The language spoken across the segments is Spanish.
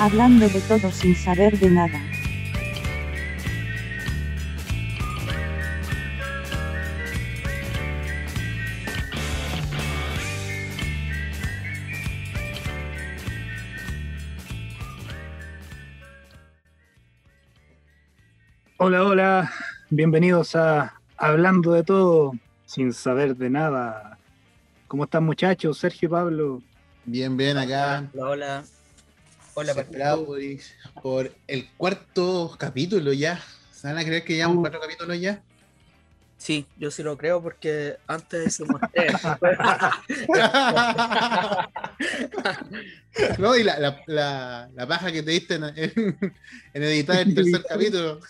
Hablando de todo sin saber de nada. Hola, hola, bienvenidos a Hablando de todo sin saber de nada. ¿Cómo están muchachos? Sergio y Pablo. Bien, bien, acá. Hola, hola. Hola, por, el cuarto capítulo ya. ¿Se van a creer que llevamos Uh. cuatro capítulos ya? Sí, yo sí lo creo porque antes hicimos tres. no, y la, la, la, la paja que te diste en, en- en editar el tercer capítulo.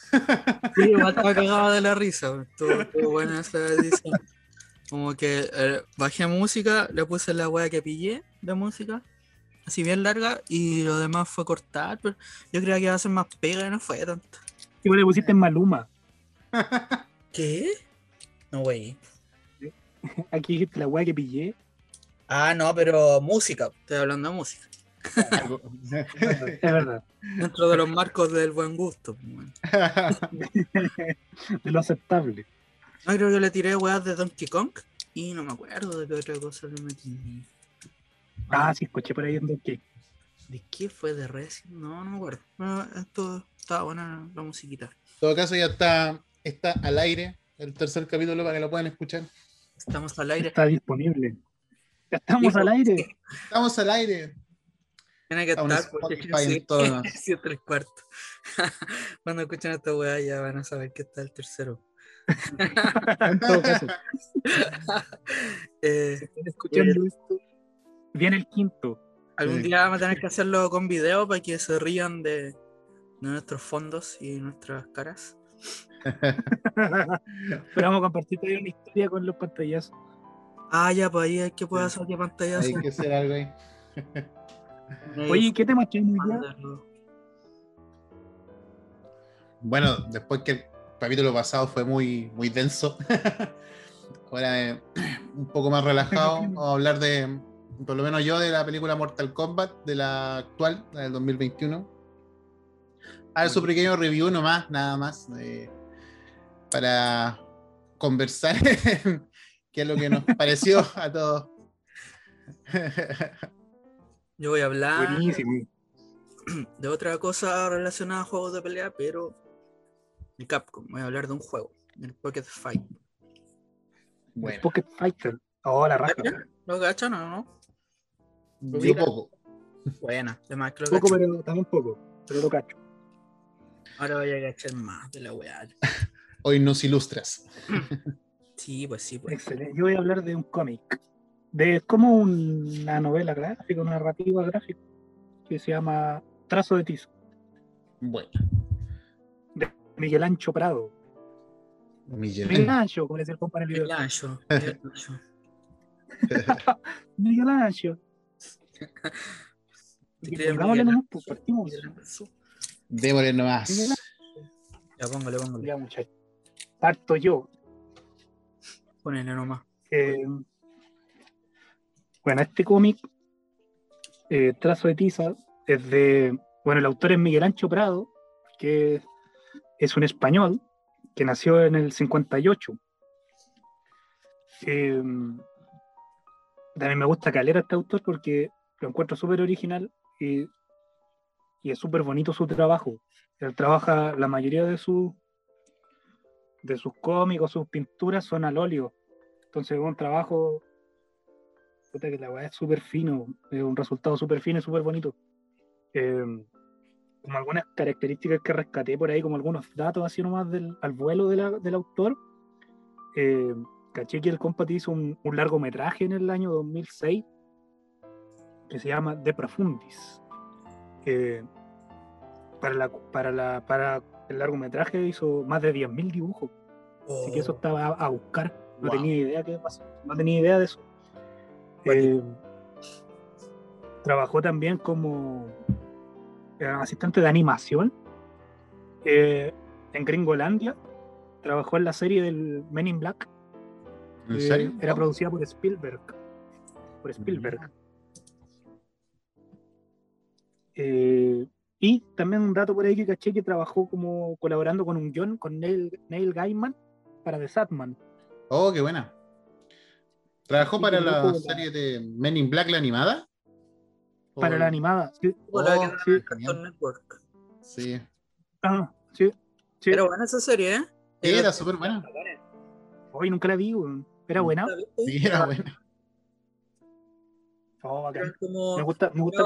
Sí, igual estaba cagado de la risa. Estuvo, estuvo buena esa edición. Como que eh, bajé música, le puse la wea que pillé de música, así bien larga, y lo demás fue cortar, pero yo creía que iba a ser más pega y no fue tanto. Y vos le pusiste en Maluma. ¿Qué? No, wey. Aquí dijiste la weá que pillé. Ah, no, pero música, estoy hablando de música. Es verdad. Dentro de los marcos del buen gusto. pues. De lo aceptable. No, creo que le tiré weas de Donkey Kong y no me acuerdo de qué otra cosa le metí. Ah, sí, escuché por ahí en Donkey. ¿De qué fue? ¿De Resident? No, no me acuerdo. No, esto estaba buena la musiquita. En todo caso, ya está, está al aire el tercer capítulo para que lo puedan escuchar. Estamos al aire. Está disponible. Ya estamos Sí, al aire. Estamos al aire. Tiene que Estamos estar porque en sí, todo tres cuartos. Cuando escuchen esta weá ya van a saber que está el tercero. En todo caso, Eh, escuchando esto. Viene el quinto. algún Sí. día vamos a tener que hacerlo con video para que se rían de, de nuestros fondos y nuestras caras. Pero vamos a compartir todavía una historia con los pantallazos. Ah, ya, pues ahí hay que poder hacer pantalla. Hay que hacer algo ahí. Oye, ¿qué tema traemos ya? Bueno, después que el capítulo pasado fue muy, muy denso, ahora eh, un poco más relajado, vamos a hablar de, por lo menos yo, de la película Mortal Kombat, de la actual, la del 2021. A ver su pequeño review nomás, nada más, eh, para conversar qué es lo que nos pareció a todos. Yo voy a hablar Buenísimo. de otra cosa relacionada a juegos de pelea, pero de Capcom. Voy a hablar de un juego, el Pocket Fight. Bueno, Pocket Fighter. Oh, la raja. ¿Cachan? ¿Lo cachan o no? Yo poco. Buena, además que lo Poco, pero también poco. Pero lo cacho. Ahora voy a cachar más de la weá. Hoy nos ilustras. Sí, pues sí, pues. Excelente. Yo voy a hablar de un cómic. De como una novela gráfica, una narrativa gráfica que se llama Trazo de Tizo. Bueno, Miguel Ancho Prado. Miguel Miguel. Ancho, como le decía el compa en el video. ancho, el ancho. Miguel Ancho. Pongámosle Miguel nomás, pues partimos. Démosle nomás. Ya póngale, póngale. Ya, muchachos. Parto yo. Ponele nomás. Eh, bueno, este cómic, eh, Trazo de Tiza, es de. Bueno, el autor es Miguel Ancho Prado, que es un español que nació en el 58. Eh, también me gusta calera este autor porque lo encuentro súper original y, y es súper bonito su trabajo. Él trabaja la mayoría de sus de sus cómicos, sus pinturas son al óleo. Entonces es un trabajo puta que la weá es súper fino, es un resultado súper fino y súper bonito. Eh, como algunas características que rescaté por ahí, como algunos datos así nomás del, al vuelo del autor. Eh, caché que el compa hizo un, un largometraje en el año 2006 que se llama De Profundis. Eh, para, la, para, la, para el largometraje hizo más de 10.000 dibujos, así que eso estaba a, a buscar. No Wow. tenía idea qué pasó, no tenía idea de eso. Eh, trabajó también como eh, asistente de animación eh, en Gringolandia. Trabajó en la serie del Men in Black. ¿En serio? Era ¿No? producida por Spielberg. Por Spielberg. Eh, Y también un dato por ahí que caché que trabajó como colaborando con un guion con Neil, Neil Gaiman para The Satman. Oh, qué buena. ¿Trabajó Sí, para la serie de Men in Black, la animada? Para ¿O- la animada. Sí. La Oh, sí. Cartoon Network. Sí. Ah, sí. sí. Era buena esa serie, ¿eh? Sí, era súper buena. Hoy nunca la vi. Era buena. Sí, era buena. Oh, bacán. Como Me gusta, me gusta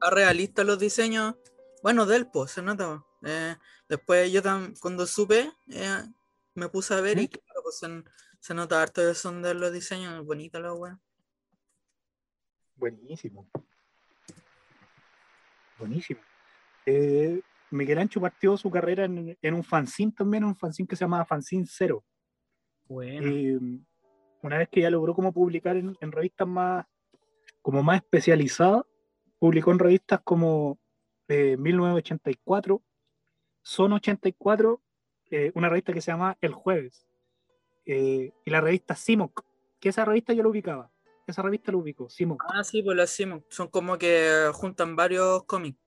a, realista los diseños. Bueno, del pues, se nota. Eh, después yo tam- cuando supe, eh, me puse a ver y ¿Mm? claro, pues se, se nota harto de son de los diseños, bonita la wea. Buenísimo. Buenísimo. Eh, Miguel Ancho partió su carrera en, en un fanzine también, un fanzine que se llamaba Fanzine Cero. Bueno. Eh, una vez que ya logró como publicar en, en revistas más, como más especializadas, publicó en revistas como eh, 1984, Son 84, eh, una revista que se llama El Jueves, eh, y la revista Simoc, que esa revista yo lo ubicaba, esa revista lo ubico, Simoc. Ah, sí, pues las Simon. Son como que juntan varios cómics.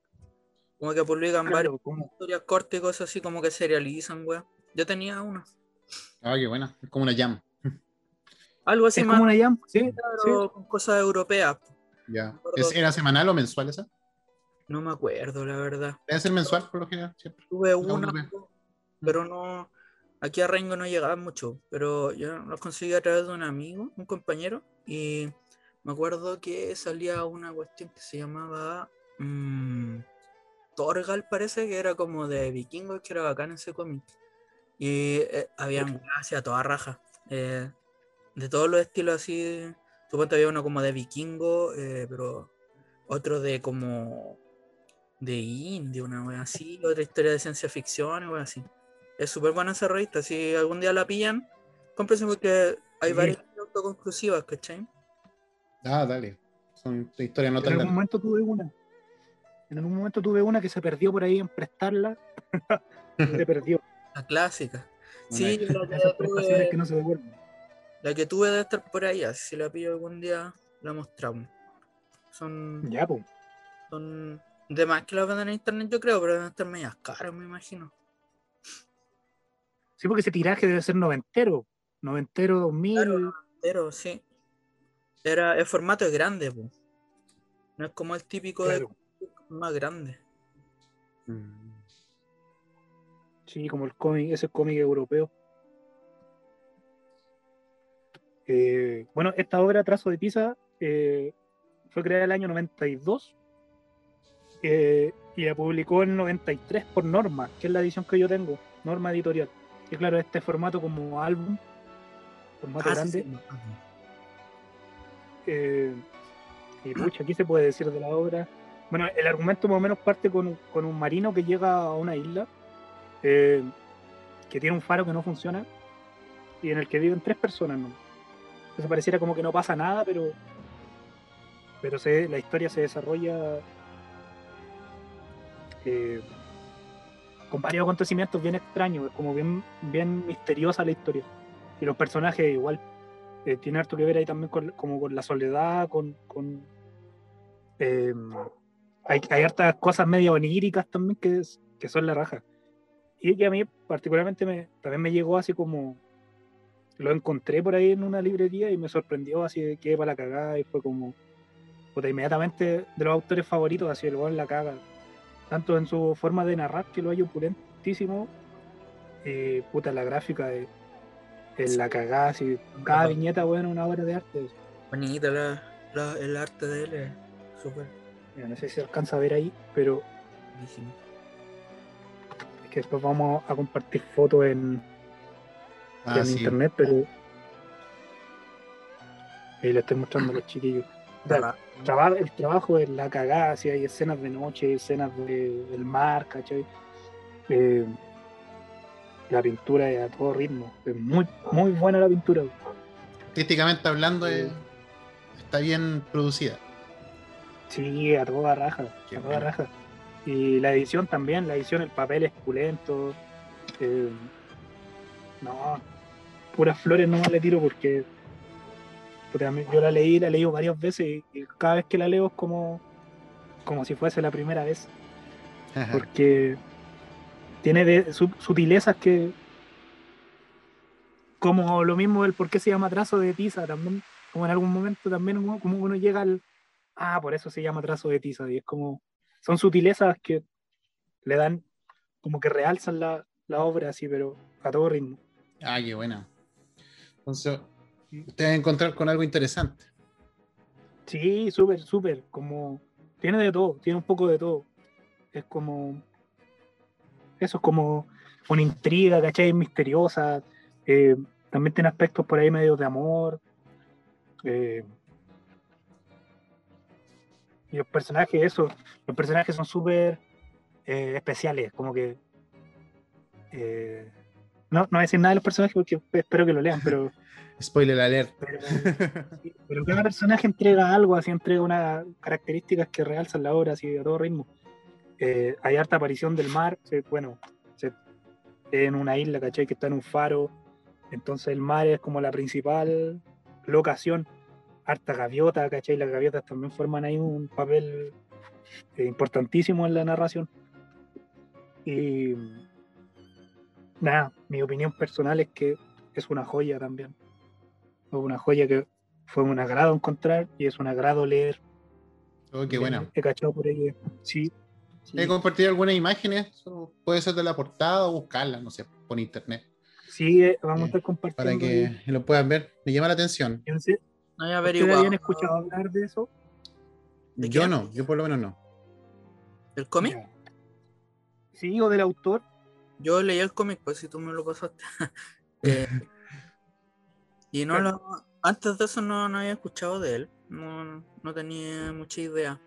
Como que publican varias Claro, como- historias cortas y cosas así, como que serializan, wea. Yo tenía una. Ah, qué buena. Es como una jam. Algo así es más, como una jam, sí, sí. pero con cosas europeas. Ya. ¿Es- ¿Era semanal o mensual esa? No me acuerdo, la verdad. Debe ser mensual por lo general, siempre. Tuve una, pero no. Aquí a Rengo no llegaba mucho, pero yo los conseguí a través de un amigo, un compañero, y me acuerdo que salía una cuestión que se llamaba mm, Torgal, parece que era como de vikingos, que era bacán ese cómic. Y eh, habían hacia toda raja, eh, de todos los estilos así. Supongo había uno como de vikingo, eh, pero otro de como de indio, una wea así, otra historia de ciencia ficción, y wea así. Es súper buena esa revista, si algún día la pillan, cómprense porque hay Sí. varias autoconclusivas, ¿cachai? Ah, dale. Son historias no en tan algún largas. momento tuve una. En algún momento tuve una que se perdió por ahí en prestarla. se perdió. La clásica. Una Sí, la que, tuve, que no se devuelven. La que tuve debe estar por ahí, así si la pillo algún día, la mostramos. Son, Ya, pues. son de más que la venden en internet, yo creo, pero deben estar medias caras, me imagino. Sí, porque ese tiraje debe ser noventero. Noventero 2000. Claro. Pero sí. Era, el formato es grande, po. No es como el típico claro. de más grande. Mm. Sí, como el cómic, ese cómic europeo. Eh, bueno, esta obra, Trazo de Pisa, eh, fue creada en el año 92 eh, y la publicó en 93 por Norma, que es la edición que yo tengo, Norma Editorial. Y claro, este formato como álbum, formato Ah, grande. sí. Y pucha, aquí se puede decir de la obra. Bueno, el argumento más o menos parte con, con un marino que llega a una isla que tiene un faro que no funciona y en el que viven tres personas. ¿no? Entonces pareciera como que no pasa nada, pero, pero se, la historia se desarrolla eh, con varios acontecimientos bien extraños, es como bien, bien misteriosa la historia. Y los personajes igual eh, tiene harto que ver ahí también con, como con la soledad, con... con eh, hay, hay hartas cosas medio oníricas también que, es- que son la raja. Y que a mí particularmente me, también me llegó así como... Lo encontré por ahí en una librería y me sorprendió así de que para la cagada y fue como... Puta, inmediatamente de los autores favoritos, así el weón la caga. Tanto en su forma de narrar, que lo hay opulentísimo, y puta, la gráfica de, en la cagada, así, cada Ajá. viñeta, bueno, una obra de arte. Bonita la, la- el arte de él, es súper Mira, no sé si se alcanza a ver ahí, pero buenísimo. es que después vamos a compartir fotos en, Ah, en sí. internet, pero ahí le estoy mostrando a los chiquillos. O sea, Ojalá. traba- el trabajo es la cagada, si hay escenas de noche, escenas de- del mar, ¿cachai? Eh, la pintura es a todo ritmo, es muy, muy buena la pintura. Artísticamente hablando, eh, está bien producida. Sí, a toda raja, Qué a toda bueno. raja. Y la edición también, la edición, el papel es pulento. eh, no, puras flores no le tiro porque puta, yo la leí, la he leído varias veces y, cada vez que la leo es como, como si fuese la primera vez. porque tiene de, sutilezas que como lo mismo del por qué se llama trazo de tiza también como en algún momento también uno, como uno llega al ah por eso se llama trazo de tiza y es como son sutilezas que le dan como que realzan la, la obra así pero a todo ritmo Ah, qué buena. Entonces, te vas a encontrar con algo interesante. sí súper súper como tiene de todo tiene un poco de todo es como eso es como una intriga ¿cachai? misteriosa eh, también tiene aspectos por ahí medio de amor eh, y los personajes eso los personajes son súper eh, especiales como que eh, no, no voy a decir nada de los personajes porque espero que lo lean pero Spoiler alert. pero, sí, pero cada personaje entrega algo, así entrega unas características que realzan la obra así a todo ritmo. Eh, hay harta aparición del mar, se- bueno, se- en una isla, ¿cachai? Que está en un faro, entonces el mar es como la principal locación. Harta gaviota, ¿cachai? Las gaviotas también forman ahí un papel eh, importantísimo en la narración. Y nada, mi opinión personal es que es una joya también. Es una joya que fue un agrado encontrar y es un agrado leer. Oh, qué bueno. He cachado por ahí. Sí. sí. He compartido algunas imágenes, puede ser de la portada o buscarlas, no sé, por internet, Sí, eh, vamos a Eh, estar compartiendo. para ahí. que lo puedan ver. Me llama la atención. Yo no sé, No he ¿Ustedes averiguado. habían escuchado hablar de eso? ¿De Yo no, yo por lo menos no. ¿El cómic? Sí, o del autor. Yo leí el cómic, pues si tú me lo pasaste. Eh, y no lo, antes de eso no, no había escuchado de él. No, no tenía mucha idea.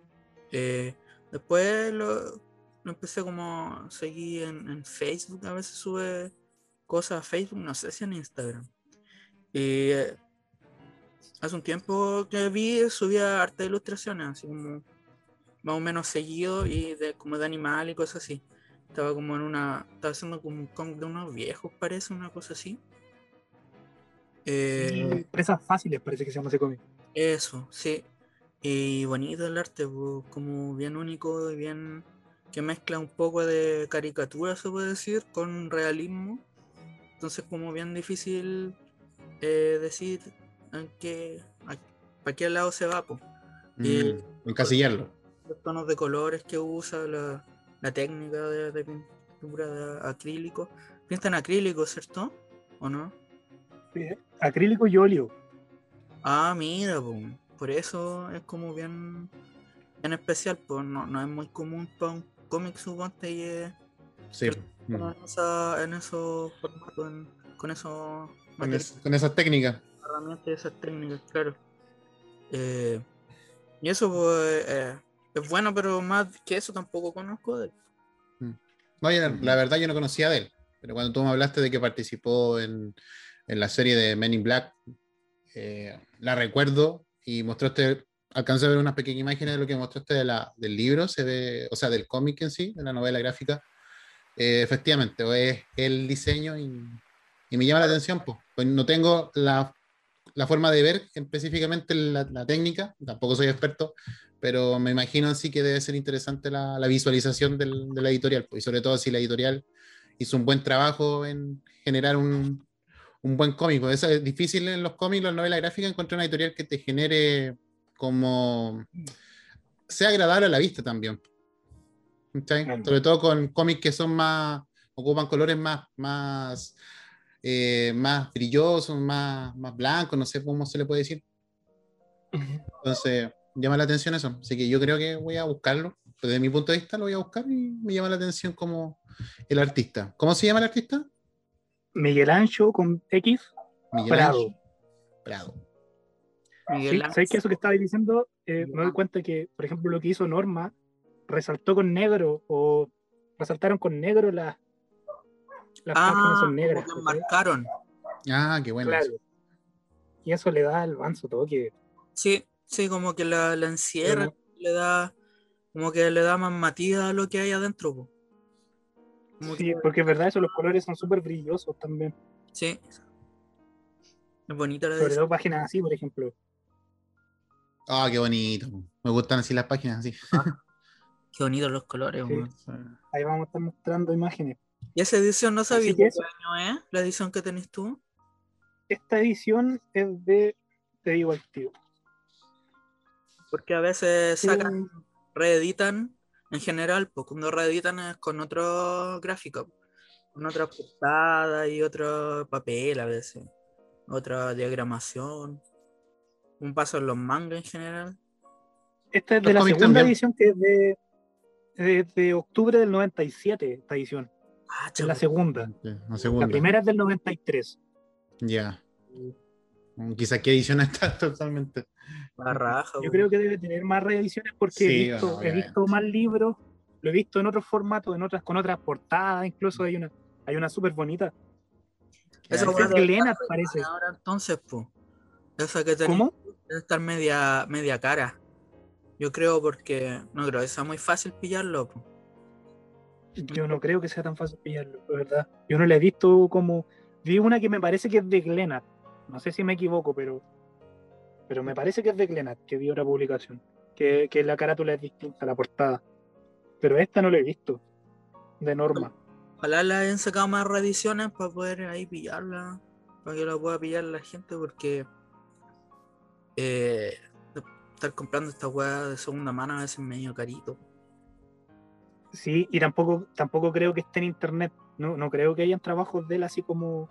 Eh, después lo, lo empecé como a seguir en, en Facebook. A veces sube cosas a Facebook, no sé si en Instagram. Y eh, hace un tiempo que vi, subía arte de ilustraciones, así como más o menos seguido y de como de animal y cosas así. Estaba como en una. Estaba haciendo como un cómic de unos viejos, parece, una cosa así. Eh, Presas fáciles parece que se llama ese cómic. eso, sí. Y bonito el arte, pues, como bien único y bien. que mezcla un poco de caricatura, se puede decir, con realismo. Entonces, como bien difícil eh, decir en qué, a- para qué lado se va, pues. Mm, encasillarlo. los tonos de colores que usa, la, la técnica de, de pintura de acrílico. Pinta en acrílico, ¿cierto? ¿O no? Sí, Acrílico y óleo. Ah, mira, po, por eso es como bien, bien especial, pues no, no es muy común para un cómic suponte y Sí. mm, en, esa- en esos formatos, en- con esos Con, es- con esas técnicas. herramientas y esas técnicas, claro. Eh, y eso pues, eh, es bueno, pero más que eso tampoco conozco de él. No, yo- la verdad yo no conocía de él, pero cuando tú me hablaste de que participó en, en la serie de Men in Black, eh, la recuerdo y mostraste, alcancé a ver unas pequeñas imágenes de lo que mostraste de la, del libro, se ve, o sea, del cómic en sí, de la novela gráfica. Eh, efectivamente, es el diseño y, y me llama la atención, pues, pues no tengo la, la forma de ver específicamente la, la técnica, tampoco soy experto, pero me imagino sí que debe ser interesante la, la visualización del- de la editorial, pues, y sobre todo si la editorial hizo un buen trabajo en generar un, un buen cómic. pues, Eso es difícil en los cómics, las novelas gráficas, encontrar una editorial que te genere como sea agradable a la vista también. Claro. Sobre todo con cómics que son más, ocupan colores más, más, eh, más brillosos, más, más blancos, no sé cómo se le puede decir. Entonces, llama la atención eso. Así que yo creo que voy a buscarlo. Desde mi punto de vista lo voy a buscar y me llama la atención como el artista. ¿Cómo se llama el artista? Miguel Ancho con X. Miguel Prado. Ángel Prado. Miguel Sí. ¿Sabes que eso que estaba diciendo? eh, me doy cuenta que, por ejemplo, lo que hizo Norma resaltó con negro o resaltaron con negro las, las páginas Ah, son como negras. que ¿cachai? marcaron. Ah, qué bueno. Claro. Y eso le da el manso toque. Sí, sí, como que la, la encierra, le da, como que le da más matiz a lo que hay adentro. po. Como Sí, que- porque es verdad, eso, los colores son súper brillosos también. sí. Es bonita la Sobre todo páginas así, por ejemplo. Ah, qué bonito. Me gustan así las páginas así. Qué bonitos los colores, Sí. weón. Ahí vamos a estar mostrando imágenes. Y esa edición no sabía qué año es, la edición que tenés tú. Esta edición es de, te digo al tío. Porque a veces sacan, reeditan en general, pues cuando reeditan es con otro gráfico, con otra portada y otro papel a veces, otra diagramación. Un paso en los mangas en general. Esta es Los de la segunda también. edición que es de, de, de octubre del 97, esta edición. Ah, Es la chaval. segunda. La segunda. La primera es del 93. Ya. Quizás qué edición está totalmente. La raja, Yo creo que debe tener más reediciones porque Sí, he, visto, bueno, he visto más libros, lo he visto en otros formatos, en otras, con otras portadas, incluso hay una, hay una súper bonita. Esa Es debe Glenat, parece. Ahora entonces, pues. Esa que tenía ¿Cómo? debe estar media, media cara. Yo creo porque no creo que sea muy fácil pillarlo. po. Yo no creo que sea tan fácil pillarlo, de verdad. Yo no la he visto como. Vi una que me parece que es de Glenat. No sé si me equivoco, pero. Pero me parece que es de Glenat, que vi otra publicación. Que, que la carátula es distinta, la portada. Pero esta no la he visto. De norma. Ojalá le hayan sacado más reediciones para poder ahí pillarla. Para que la pueda pillar la gente porque eh, estar comprando esta weá de segunda mano a veces es medio carito. Sí, y tampoco, tampoco creo que esté en internet. No, no creo que hayan trabajos de él así como.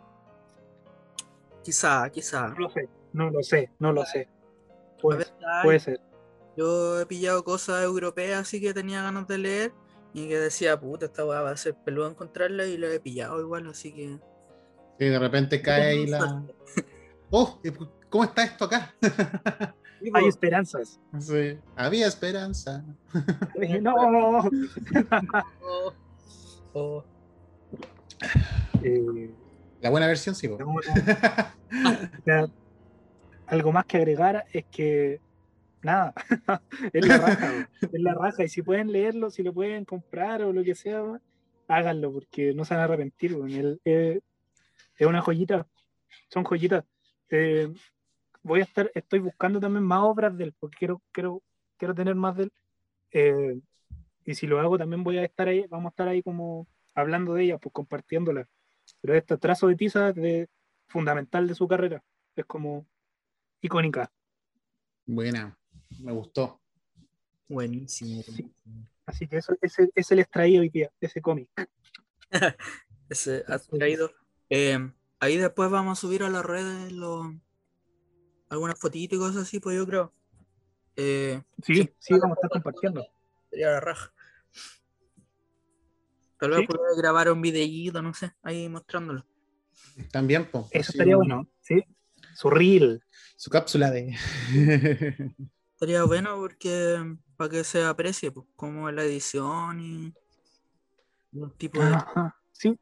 Quizá, quizá. No lo sé, no lo sé, no lo sé. Puede, ser. Yo he pillado cosas europeas así que tenía ganas de leer y que decía, puta, esta weá va a ser peludo encontrarla y la he pillado igual, así que. Sí, de repente cae ahí la. ¡Oh! ¿Cómo está esto acá? Hay esperanzas. Sí. Había esperanza. No. Oh, oh. Eh, La buena versión, sí. O sea, algo más que agregar es que nada, es la raja, es la raja. Y si pueden leerlo, si lo pueden comprar o lo que sea, háganlo porque no se van a arrepentir. El- eh, es una joyita, son joyitas. Eh, voy a estar, estoy buscando también más obras de él porque quiero, quiero, quiero tener más de él. Eh, y si lo hago, también voy a estar ahí, vamos a estar ahí como hablando de ella, pues compartiéndola. Pero este trazo de tiza es de, fundamental de su carrera. Es como icónica. Buena. Me gustó. Buenísimo. Sí. Así que eso, ese, ese les traía hoy día, ese cómic. Ese has traído. Eh, ahí después vamos a subir a las redes los algunas fotitos y cosas así, pues yo creo. Eh, Sí, sí, vamos a estar compartiendo. sería la raja. Tal vez Sí. pueda grabar un videíto, no sé, ahí mostrándolo. También, po. Eso estaría un- bueno, sí. Su reel. Su cápsula de. Estaría bueno porque para que se aprecie, pues, como la edición y un tipo de. Ajá, Sí,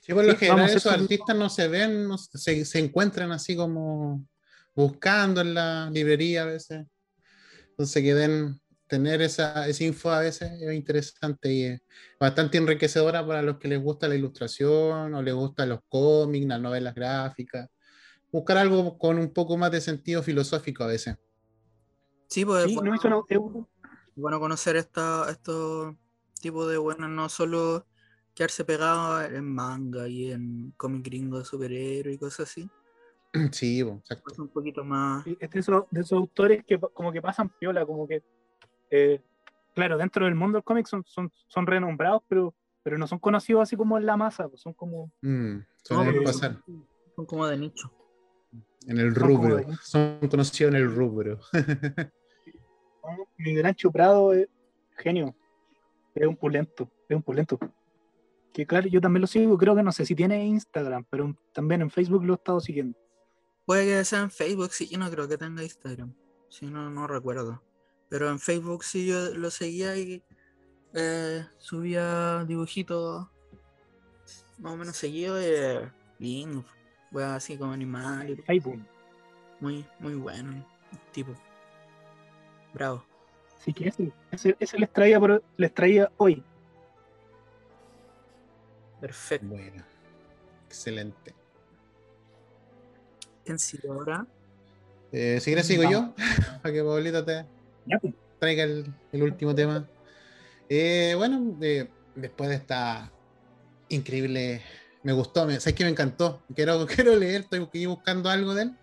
Sí, por lo Sí, general esos hacer- artistas no se ven, no se, se encuentran así como buscando en la librería a veces. Entonces que den, tener esa, esa info a veces es interesante y es bastante enriquecedora para los que les gusta la ilustración o les gustan los cómics, las novelas gráficas. Buscar algo con un poco más de sentido filosófico a veces. Sí, pues es sí, bueno, no, no, bueno conocer esta, estos tipos de buenos, no solo quedarse pegado en manga y en cómic gringo de superhéroes y cosas así. Sí, po, exacto. Pues un poquito más. es de esos, de esos autores que como que pasan piola, como que, eh, claro, dentro del mundo del cómic son, son, son renombrados, pero, pero no son conocidos así como en la masa, pues son como, Mm, pasar Son como de nicho. en el rubro. de- Son conocidos en el rubro. Miguel Ancho Prado es genio, es un pulento, es un pulento. Que claro, yo también lo sigo, creo que no sé si tiene Instagram, pero también en Facebook lo he estado siguiendo. Puede que sea en Facebook, sí, yo no creo que tenga Instagram. Si no, no recuerdo. Pero en Facebook sí yo lo seguía y eh, subía dibujitos más o menos seguido y eh, lindo. Wea así como animal. y Facebook. Muy, muy bueno. el Tipo. Bravo. Así que ese, ese, ese les, traía por- les traía hoy. Perfecto. Bueno, excelente. ¿Quién sigue ahora? Eh, si quieres sigo yo, para que Pablito te Ya, pues. traiga el, el último tema. Eh, bueno, de- después de esta increíble. Me gustó, me, ¿sabes que me encantó? Quiero, quiero leer, estoy buscando algo de él.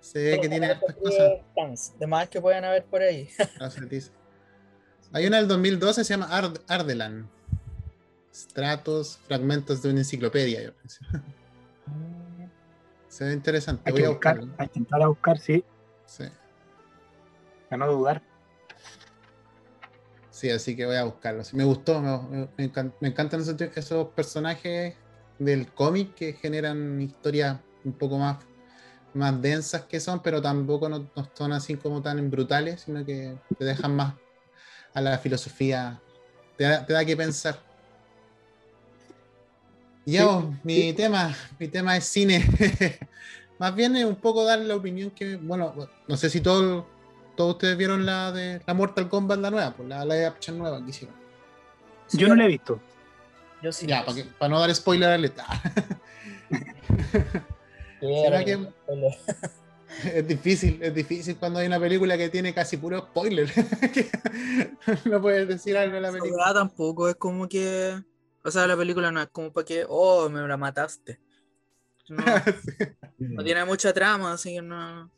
Se ve que tiene hartas cosas. De más que pueden haber por ahí. Dice. Hay una del 2012, se llama Ard- Ardelan. Stratos, fragmentos de una enciclopedia. yo pensé. Se ve interesante. Hay Voy que a buscar, buscarlo. que intentar a buscar, sí, Sí. A no dudar. Sí, así que voy a buscarlo. Sí, me gustó, me, me encan- me encantan esos, esos personajes del cómic que generan historias un poco más, más densas que son, pero tampoco no, no son así como tan brutales, sino que te dejan más a la filosofía, te da, te da que pensar. Y ya, Sí, vos, mi sí. tema, mi tema es cine. más bien es un poco dar la opinión que, bueno, no sé si todo, todos ustedes vieron la de la Mortal Kombat, la nueva, pues la live action nueva que hicieron. Yo no la he visto. Yo sí. Ya, para, para no dar spoiler alerta. ¿Será que- es difícil, es difícil cuando hay una película que tiene casi puro spoiler. No puedes decir algo de la película. weá tampoco es como que. O sea, la película no es como para que. Oh, me la mataste. No, no tiene mucha trama, así que no.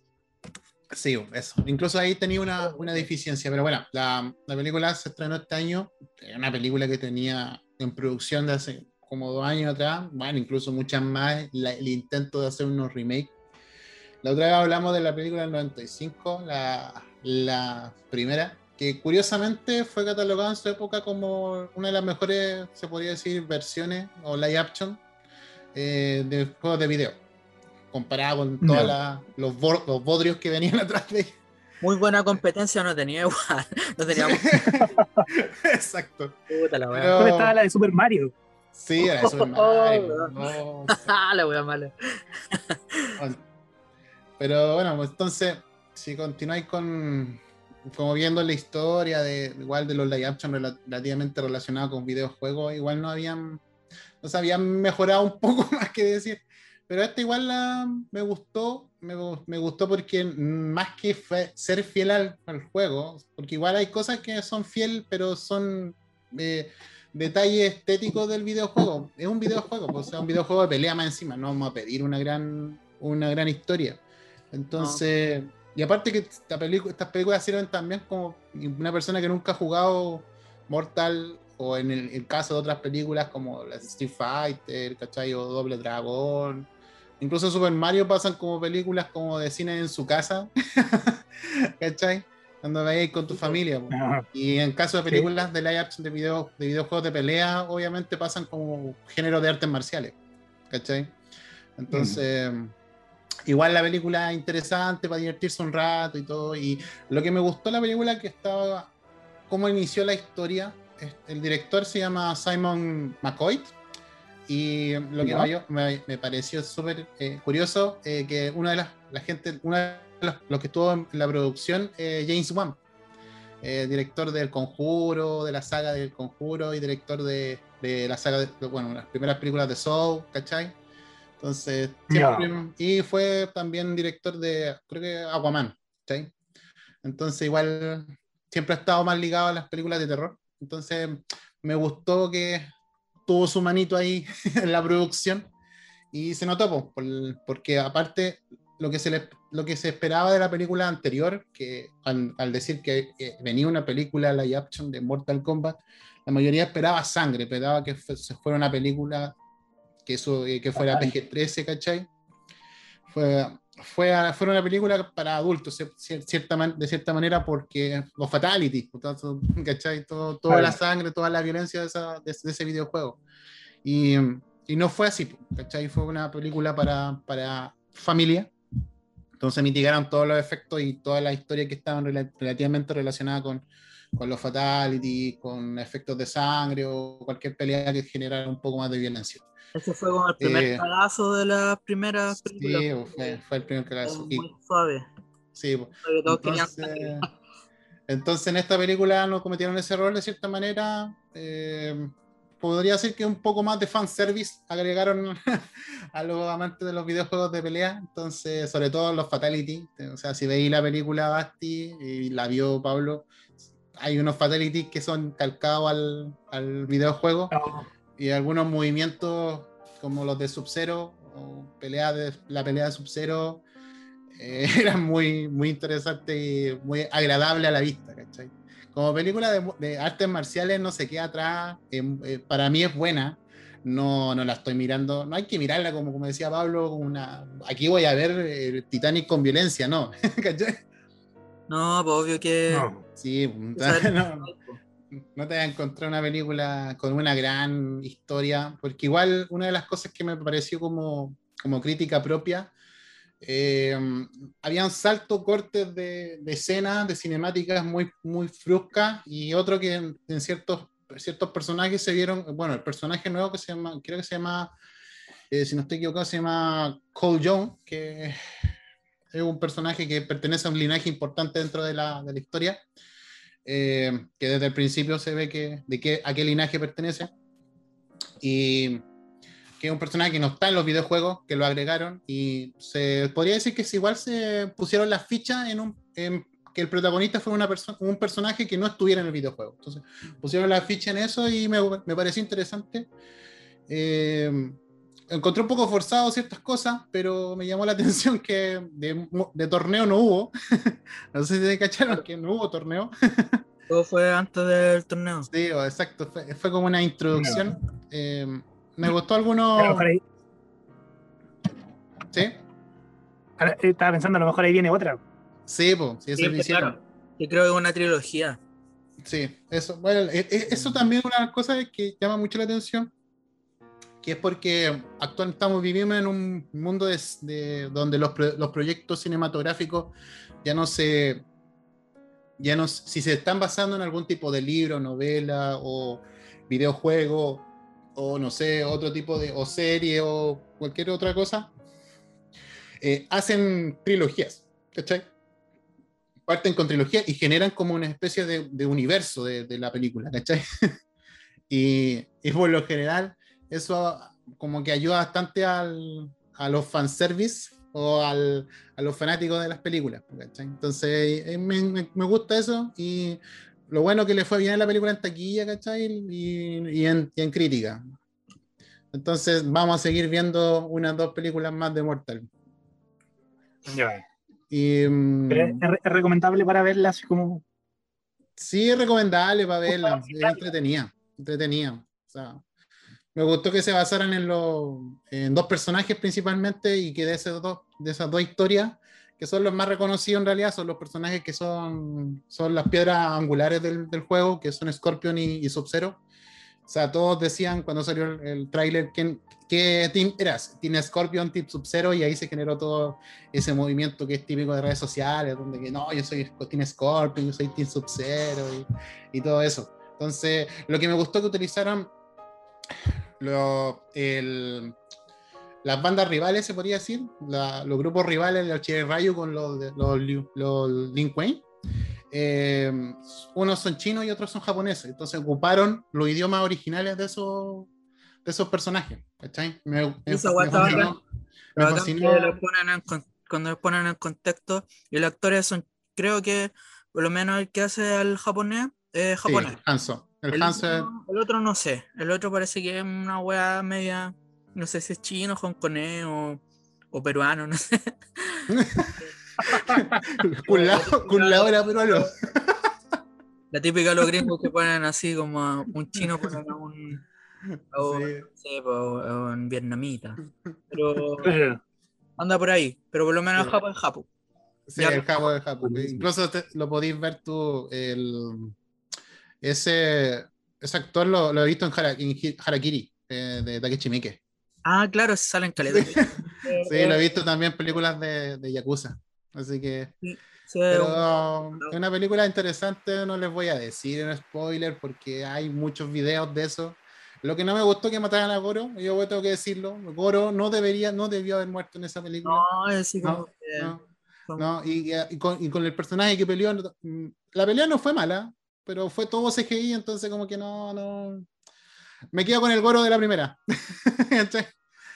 Sí, eso. Incluso ahí tenía una, una deficiencia, pero bueno, la, la película se estrenó este año. Una película que tenía en producción de hace como dos años atrás, bueno, incluso muchas más, la- el intento de hacer unos remakes. La otra vez hablamos de la película del 95, la, la primera, que curiosamente fue catalogada en su época como una de las mejores, se podría decir, versiones o live action eh, de juegos de video, comparada con todos Ya. los, los bodrios que venían atrás de ella. Muy buena competencia no tenía igual. No teníamos Exacto. puta la weá. Pero- ¿Dónde estaba la de Super Mario? Sí, era eso. Oh, no, Ah, la wea mala. Pero bueno, pues entonces, si continuáis con como viendo la historia de igual de los live action rela- relativamente relacionados con videojuegos, igual no habían, no se habían mejorado un poco más que decir. Pero esta igual la, me gustó, me, me gustó porque más que ser fiel al, juego, porque igual hay cosas que son fiel, pero son eh, detalles estéticos del videojuego. Es un videojuego, pues, o sea, un videojuego de pelea más encima, no vamos a pedir una gran, una gran historia. Entonces, y aparte que esta estas películas sirven también como una persona que nunca ha jugado Mortal o en el, caso de otras películas como Street Fighter, ¿cachai? O Doble Dragón. Incluso Super Mario pasan como películas como de cine en su casa, ¿cachai? Cuando vayáis con tu familia. po. Ajá. Y en caso de películas de live action de, video, de videojuegos de pelea, obviamente pasan como género de artes marciales. ¿Cachai? Entonces, igual la película es interesante para divertirse un rato y todo. Y lo que me gustó la película que estaba, cómo inició la historia. El director se llama Simon McCoy. Y lo que me, me- pareció súper eh, curioso, eh, que una de las la gente, una de los, los que estuvo en la producción, eh, James Wan, eh, director del Conjuro, de la saga del Conjuro y director de, de la saga de, de, bueno, las primeras películas de Soul, ¿cachai? Entonces, siempre- y fue también director de, creo que Aquaman, ¿cachai? Entonces, igual siempre ha estado más ligado a las películas de terror. Entonces, me gustó que tuvo su manito ahí en la producción y se notó, po, por- porque aparte lo que, se le, lo que se esperaba de la película anterior, que al, al decir que venía una película live action de Mortal Kombat, la mayoría esperaba sangre, esperaba que se fuera una película que, eso, que fuera Ajá. PG-13, ¿cachai? Fue, fue, a- fue una película para adultos, cier- cier- cierta man- de cierta manera, porque los fatalities, tanto, ¿cachai? Todo, toda la sangre, toda la violencia de, esa- de- de ese videojuego. Y, y no fue así, ¿cachai? Fue una película para, para familia. Entonces mitigaron todos los efectos y toda la historia que estaban rela- relativamente relacionadas con, con los fatalities, con efectos de sangre o cualquier pelea que generara un poco más de violencia. Ese fue como el primer Eh, cagazo de las primeras Sí, películas. fue, fue el primer cagazo. Y- Muy suave. sí, Entonces, entonces, en esta película no cometieron ese error de cierta manera. eh, podría decir que un poco más de fanservice agregaron a los amantes de los videojuegos de pelea. Entonces, sobre todo los Fatality. O sea, si veis la película Basti y la vio Pablo, hay unos fatalities que son calcados al, al videojuego No, y algunos movimientos como los de Sub-Zero o pelea de, la pelea de Sub-Zero eh, eran muy, muy interesantes y muy agradable a la vista, ¿cachai? Como película de, de artes marciales no se queda atrás, em, eh, para mí es buena, no, no la estoy mirando, no hay que mirarla como, como decía Pablo, como una, aquí voy a ver eh, Titanic con violencia, no, ¿cachai? No, pues obvio que. no. Sí, no, no te vas a encontrar una película con una gran historia, porque igual una de las cosas que me pareció como, como crítica propia, eh, habían salto cortes de, de escenas, de cinemáticas muy, muy fruscas, y otro que en, en ciertos, ciertos personajes se vieron, bueno, el personaje nuevo que se llama, creo que se llama, eh, si no estoy equivocado, se llama Cole Jones, que es un personaje que pertenece a un linaje importante dentro de la, de la historia eh, que desde el principio se ve que, de qué, a qué linaje pertenece. Y que es un personaje que no está en los videojuegos, que lo agregaron. Y se podría decir que si igual se pusieron las fichas en un. en que el protagonista fue una persona un personaje que no estuviera en el videojuego. Entonces, pusieron la ficha en eso y me, me pareció interesante. Eh, encontré un poco forzado ciertas cosas, pero me llamó la atención que de, de torneo no hubo. no sé si se cacharon que no hubo torneo. Todo fue antes del torneo. Sí, exacto. Fue, fue como una introducción. Eh, me gustó A lo alguno. mejor ahí- Sí, ahora, eh, estaba pensando, a lo mejor ahí viene otra. sí, sí, eso Sí, lo hicieron. claro. Yo creo que es una trilogía. Sí, eso, bueno, e- e- eso también es una de las cosas que llama mucho la atención, que es porque actualmente estamos viviendo en un mundo de, de- donde los, los proyectos cinematográficos ya no se, ya no, si se están basando en algún tipo de libro, novela o videojuego o no sé, otro tipo de, o serie o cualquier otra cosa, eh, hacen trilogías, ¿cachai? parten con trilogía y generan como una especie de, de universo de, de la película, ¿cachai? y, y por lo general, eso como que ayuda bastante al, a los fanservice o al, a los fanáticos de las películas, ¿cachai? Entonces, eh, me, me- gusta eso y lo bueno que le fue bien a la película en taquilla, ¿cachai? Y, y en, y en crítica. Entonces, vamos a seguir viendo unas dos películas más de Mortal. Ya. Y, Pero es, es recomendable para verla así como. Sí, es recomendable para verla. Es entretenida. Entretenida. O sea, me gustó que se basaran en, los en dos personajes principalmente y que de, esos dos, de esas dos historias, que son los más reconocidos en realidad, son los personajes que son, son las piedras angulares del, del juego, que son Scorpion y, y Sub-Zero. O sea, todos decían cuando salió el, el tráiler ¿quién- qué team eras, Team Scorpion, Team Sub-Zero, y ahí se generó todo ese movimiento que es típico de redes sociales, donde que no, yo soy Team Scorpion, yo soy Team Sub-Zero y, y todo eso. Entonces, lo que me gustó que utilizaran lo- el- las bandas rivales, se podría decir, la- los grupos rivales de Chile Rayo con los, los, los Lin Kuei, eh, unos son chinos y otros son japoneses. Entonces ocuparon los idiomas originales de esos, de esos personajes. ¿cachai? Me, me- Esa me guay está fascinó- bacán. me Pero acá fascinó- que lo ponen en con- cuando los ponen en contexto, y los actores son, creo que por lo menos el que hace al japonés es sí, japonés. Hanzo. El, el, es- otro, el otro no sé, el otro parece que es una wea media, no sé si es chino, hongkonés o, o peruano, no sé. Lao era peruano. La típica de los gringos que ponen así como a un chino ponen a un, a un- Sí. no sé, po, a un vietnamita. Pero anda por ahí, pero por lo menos Sí. Japón es Japón. Sí, Ya, el Japo de Japo. Incluso te- lo podéis ver tú. El, ese, ese actor lo, lo he visto en, Hara- en Harakiri, eh, de Takeshi Miike. Ah, claro, salen caletas. Sí, lo he visto también en películas de, de Yakuza. Así que. Sí, Pero es una película interesante, no les voy a decir en spoiler porque hay muchos videos de eso. Lo que no me gustó que mataran a Goro, yo tengo que decirlo, Goro no debería, no debió haber muerto en esa película. No, es así como No, que- no. No, y, y con, y con el personaje que peleó, la pelea no fue mala, pero fue todo CGI, entonces como que no, no. Me quedo con el goro de la primera.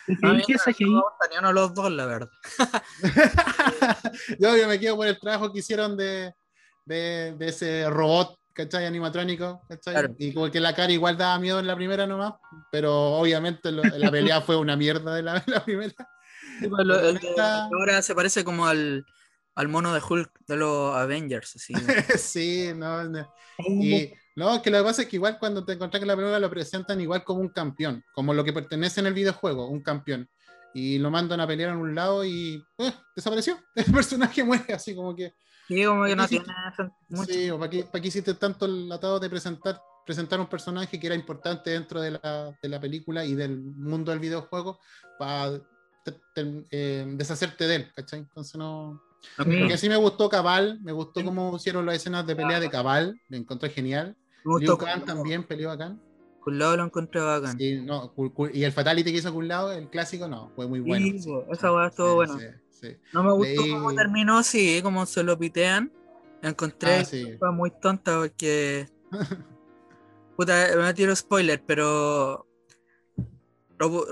Mí ¿Qué es no ni uno de los dos, la verdad. yo, yo me quedo por el trabajo que hicieron de, de, de ese robot, ¿cachai? Animatrónico, ¿cachai? Claro. Y como que la cara igual daba miedo en la primera nomás, pero obviamente lo- la pelea fue una mierda de la, la primera. Sí, pues, lo- el ahora se parece como al, al mono de Hulk de los Avengers, así. sí, no, no. Y no, que lo que pasa es que igual cuando te encontrás con la película lo presentan igual como un campeón, como lo que pertenece en el videojuego, un campeón. Y lo mandan a pelear en un lado y eh, desapareció. El personaje muere así como que. Sí, como que no Sí, tiene mucho. Sí, o ¿para qué, para qué hiciste tanto el atado de presentar, presentar un personaje que era importante dentro de la, de la película y del mundo del videojuego para te- te- eh, deshacerte de él, ¿cachai? Entonces no. Porque sí me gustó Cabal, me gustó cómo hicieron las escenas de pelea de Cabal, me encontré genial. me Liu gustó Kang Kun Lao. también peleó acá. Kun Lao lo encontré bacán. Sí, no, y el Fatality que hizo Kun Lao, el clásico, no, fue muy bueno. Sí, esa weá estuvo buena. Sí, sí. No me gustó Leí- cómo terminó así, como se lo pitean. Encontré Ah, sí. fue muy tonta porque. Puta, me tiro spoiler, pero.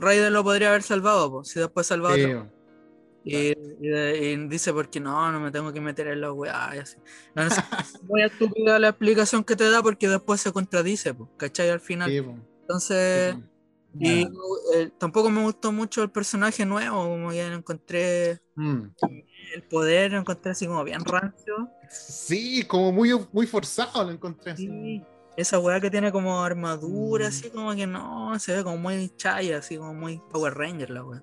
Raiden lo podría haber salvado, po, si después salvado Sí, otro. Y, y- y dice porque no, no me tengo que meter en la weá. y así. No, no sé, muy estúpida la explicación que te da porque después se contradice, po, ¿cachai? Al final. sí, Entonces. sí. Y eh, tampoco me gustó mucho el personaje nuevo, como que encontré Mm. el poder, lo encontré así como bien rancio. Sí, como muy, muy forzado lo encontré así. Sí. Esa weá que tiene como armadura, Mm. así como que no, se ve como muy chaya, así como muy Power Ranger la weá.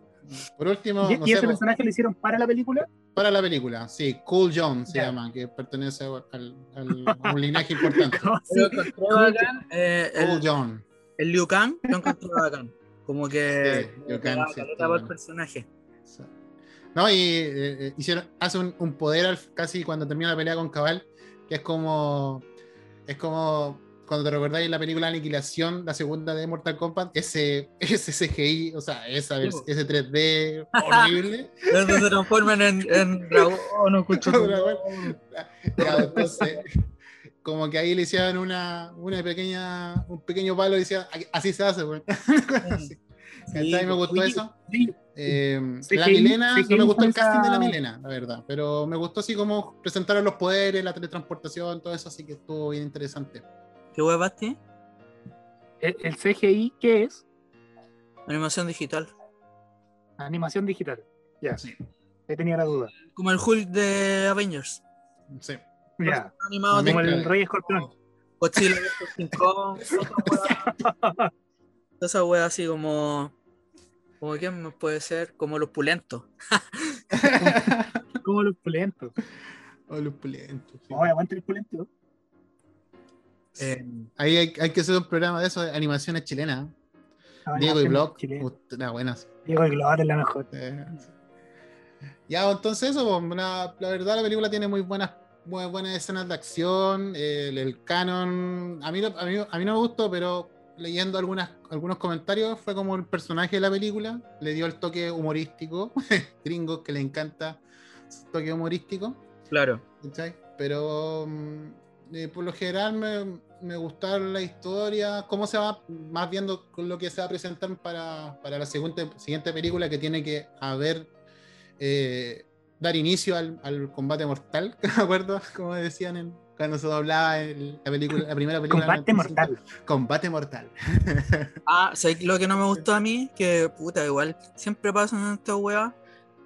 Por último, ¿Y, no y sé, ese po, personaje lo hicieron para la película? para la película, sí, Cool John se llama, que pertenece al, al- a un linaje importante. No, sí. Pero encontré bacán, eh, Cool el, John. el Liu Kang lo encontré bacán. Como que Sí, Liu Kang, sí, el bueno. personaje. Sí. No, y eh, eh, hicieron, hace un, un poder al- casi cuando termina la pelea con Cabal, que es como. Es como cuando te recordáis la película Aniquilación, la segunda de Mortal Kombat, ese, ese CGI, o sea, esa, ese 3D horrible. Entonces se transforman en, en dragón, no entonces, como que ahí le hicieron una, una pequeña, un pequeño palo y decía, así se hace, güey. ¿Cachai? me gustó Oye, eso. sí, Eh, la Milena, no me gustó el casting de la Milena, la verdad, pero me gustó así como presentaron los poderes, la teletransportación, todo eso, así que estuvo bien interesante. ¿Qué weá, Basti? ¿El, el CGI qué es? Animación digital. Animación digital. Ya, Sí, ahí tenía la duda. Como el Hulk de Avengers. sí. Ya, Animado como el Rey Escorpión. Godzilla vs. King Kong, otra wea. Esa wea así como. Como quién puede ser, como los pulentos. Como los pulentos. Oh, los pulentos, sí. Oye, aguante el pulento. Eh, Ahí hay, hay que hacer un programa de eso de animaciones chilenas. Ah, Diego y Block. Nah, buenas. Diego y Globo es la mejor. Eh, Ya, entonces eso, pues, la, verdad la película tiene muy buenas, muy buenas escenas de acción, el, el canon, a mí, no- a, mí, a mí no me gustó, pero leyendo algunas, algunos comentarios fue como el personaje de la película, le dio el toque humorístico, gringos que le encanta su toque humorístico, claro. ¿cachai? Pero mm, eh, por lo general me, me gustaron la historia, cómo se va más viendo con lo que se va a presentar para, para la siguiente, siguiente película que tiene que haber, eh, dar inicio al, al combate mortal, ¿me acuerdo? Como decían en, cuando se doblaba en la, película, la primera película. Combate 95. mortal. Combate mortal. Ah, ¿sabes lo que no me gustó a mí? Que puta, igual siempre pasa en esta wea.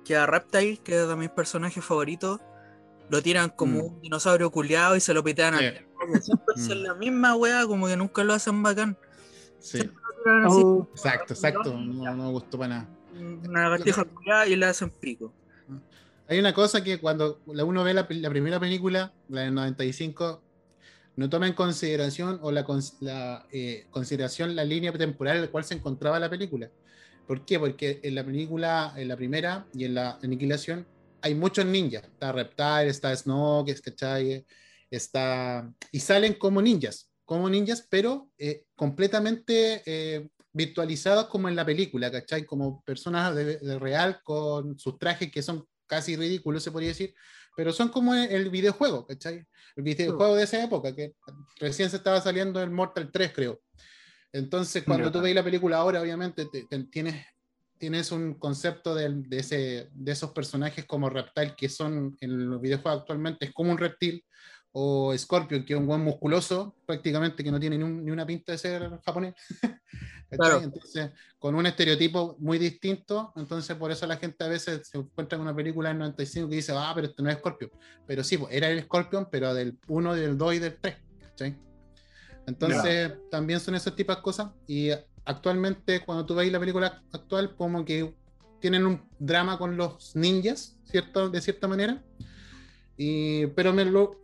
Que a Reptile, que es de mis personajes favoritos, lo tiran como Mm. un dinosaurio culeado y se lo pitean Sí. al porque Siempre Mm. la misma wea, como que nunca lo hacen bacán. Sí, Lo así, Oh, exacto, exacto. No, no me gustó para nada. una lagartija culeada y le hacen pico. Hay una cosa que cuando uno ve la, la primera película, la del 95, no toma en consideración o la, la, eh, consideración la línea temporal en la cual se encontraba la película. ¿Por qué? Porque en la película, en la primera y en la Aniquilación, hay muchos ninjas. Está Reptile, está es- ¿cachai? Está... Y salen como ninjas, como ninjas, pero eh, completamente eh, virtualizados como en la película, ¿cachai? Como personas de, de real con sus trajes que son casi ridículos, se podría decir, pero son como el, el videojuego, ¿cachai? El videojuego de esa época, que recién se estaba saliendo el Mortal 3, creo. Entonces, cuando tú veis la película ahora, obviamente te- te- tienes, tienes un concepto del- de, ese, de esos personajes como reptil que son en los videojuegos actualmente, es como un reptil, o Scorpion, que es un buen musculoso, prácticamente que no tiene ni, un- ni una pinta de ser japonés. Claro. Entonces, con un estereotipo muy distinto, entonces por eso la gente a veces se encuentra con una película en 95 que dice, ah, pero este no es Scorpion. Pero sí, pues, era el Scorpion, pero del 1, del 2 y del 3. ¿cachai? Entonces, también son esos tipos de cosas. Y actualmente, cuando tú veis la película actual, como que tienen un drama con los ninjas, ¿cierto? De cierta manera. Y, pero me lo,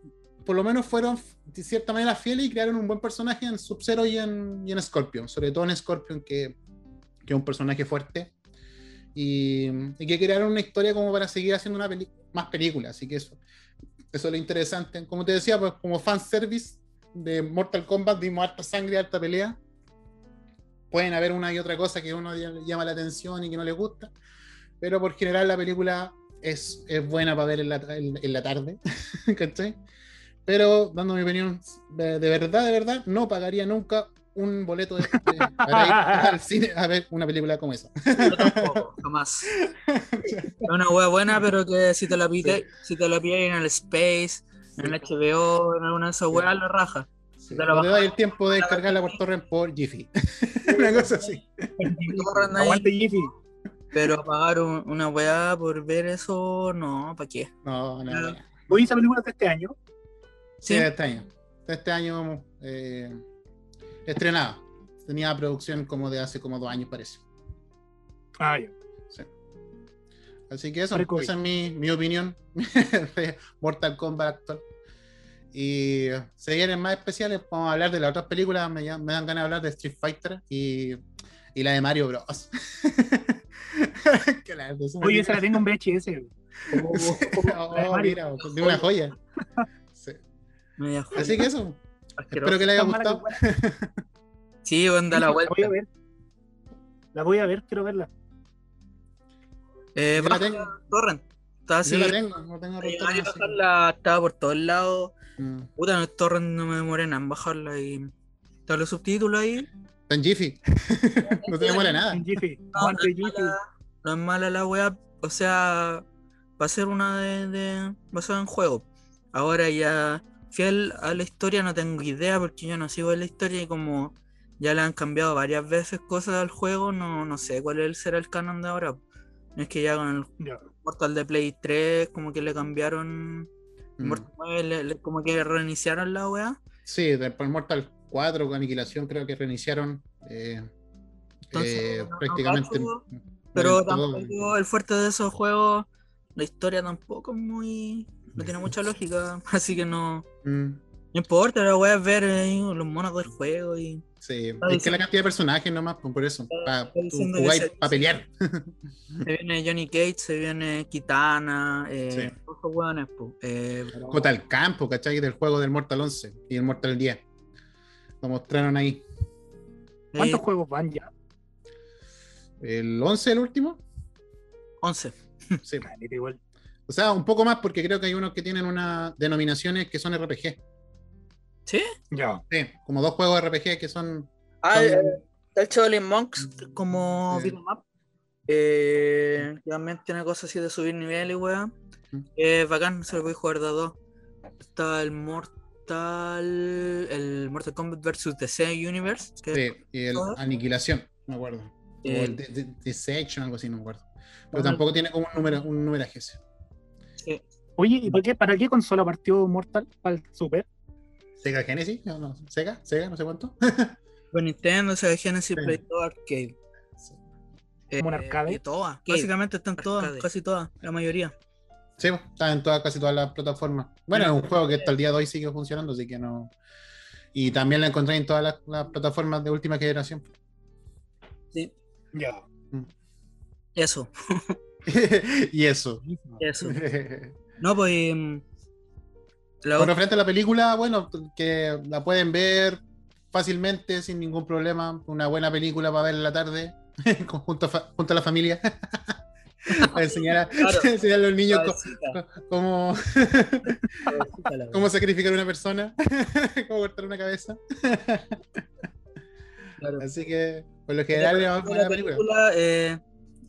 por lo menos fueron de cierta manera fieles y crearon un buen personaje en Sub-Zero y en, y en Scorpion. Sobre todo en Scorpion, que, que es un personaje fuerte. Y, que crearon una historia como para seguir haciendo una más películas. Así que eso, eso es lo interesante. Como te decía, pues como fanservice de Mortal Kombat vimos harta sangre, harta pelea. Pueden haber una y otra cosa que uno ll- llama la atención y que no le gusta. Pero por general la película es, es buena para ver en la, en- en la tarde. ¿cachai? Pero dando mi opinión, de, de verdad, de verdad, no pagaría nunca un boleto de- de- para ir al cine a ver una película como esa. Yo tampoco, jamás. Es una wea buena, pero que si te la pide, si te la piden en el Space, en el HBO, en alguna de esas weas, la raja. Sí, no te da el tiempo de descargarla por torrent por Jiffy. una cosa así. Aguante Jiffy. Pero pagar un- una weá por ver eso, no, ¿para qué? No, no, no. Oye, esa película de este año. Sí, Sí. de este año. De este año eh, estrenada. Tenía producción como de hace como dos años, parece. Ah, ya. Sí. Así que eso, esa es mi, mi opinión de Mortal Kombat actual. Y se vienen más especiales, vamos a hablar de las otras películas, me, llaman- me dan ganas de hablar de Street Fighter y, y la de Mario Bros. La Oye, esa la tengo en VHS. Oh, la de Mario. mira, de una joya. Sí. Media joya. Así que eso, Asqueroso. espero que les haya gustado. Sí, anda la La vuelta. voy a ver. La voy a ver, quiero verla. Eh, Yo la tengo. Torrent. Está así. Yo la tengo, no tengo bajarla, estaba por todos lados. Mm. Puta, en el torrent no me demoré nada en bajarla y. Están los subtítulos ahí. Está en Jiffy. no te demora nada. En Jiffy. No, no es mala- no es mala la wea, o sea, va a ser una de, de basada en juego. Ahora ya fiel a la historia no tengo idea porque yo no sigo la historia y como ya le han cambiado varias veces cosas al juego, no, no sé cuál será el canon de ahora. No es que ya con el Ya. Mortal de Play 3 como que le cambiaron, Mm. Mortal 9 le- le- como que reiniciaron la wea. Sí, después Mortal 4 con Aniquilación creo que reiniciaron eh, Entonces, eh, no- no prácticamente. Pero todo. tampoco el fuerte de esos juegos, la historia tampoco es muy. no tiene mucha lógica, así que no. Mm, No importa, la voy a ver ahí, los monos del juego y. sí, es que la cantidad de personajes nomás, pues, por eso. Para para pelear. Se viene Johnny Cage, se viene Kitana, eh, Sí. hueones, po. Eh, pero- Como tal campo, ¿cachai? Del juego del Mortal 11 y el Mortal 10. Lo mostraron ahí. ¿Cuántos eh, juegos van ya? ¿El 11 el último? 11. Sí. Igual. O sea, un poco más porque creo que hay unos que tienen unas denominaciones que son RPG. ¿Sí? Ya. Sí, como dos juegos RPG que son. Ah, son- eh, está el Shaolin Monks es como Sí. beat'em up. Eh, también tiene cosas así de subir nivel y weá. Mm. Es bacán, se lo voy a jugar de a dos. Está el Mortal. El Mortal Kombat vs DC Universe. Que Sí, y el ¿Todo? Aniquilación, me acuerdo. O Eh, el de- de- Dissection, algo así, no me acuerdo. Pero tampoco tiene como un número, un numeraje ese. sí. Oye, ¿y para qué, para qué consola partió Mortal? ¿Para el Super? Sega Genesis, no, no, Sega, Sega, no sé cuánto. Con Nintendo, Sega Genesis, Sí. Play 2, Arcade. Como un Eh, arcade. y todas. Básicamente están todas, Arcade. casi todas, la mayoría. Sí, pues, está en todas, casi todas las plataformas. Bueno, es un juego que hasta el día de hoy sigue funcionando, así que no. Y también la encontré en todas las, las plataformas de última generación. Sí. Ya. Eso, y eso. eso. No, pues. La Con referente a la película, bueno, que la pueden ver fácilmente, sin ningún problema. Una buena película para ver en la tarde, junto, a, junto a la familia. para enseñar a, Claro. enseñar a los niños cómo, cómo sacrificar a una persona, cómo cortar una cabeza. Claro. Así que, por lo general, la película, eh,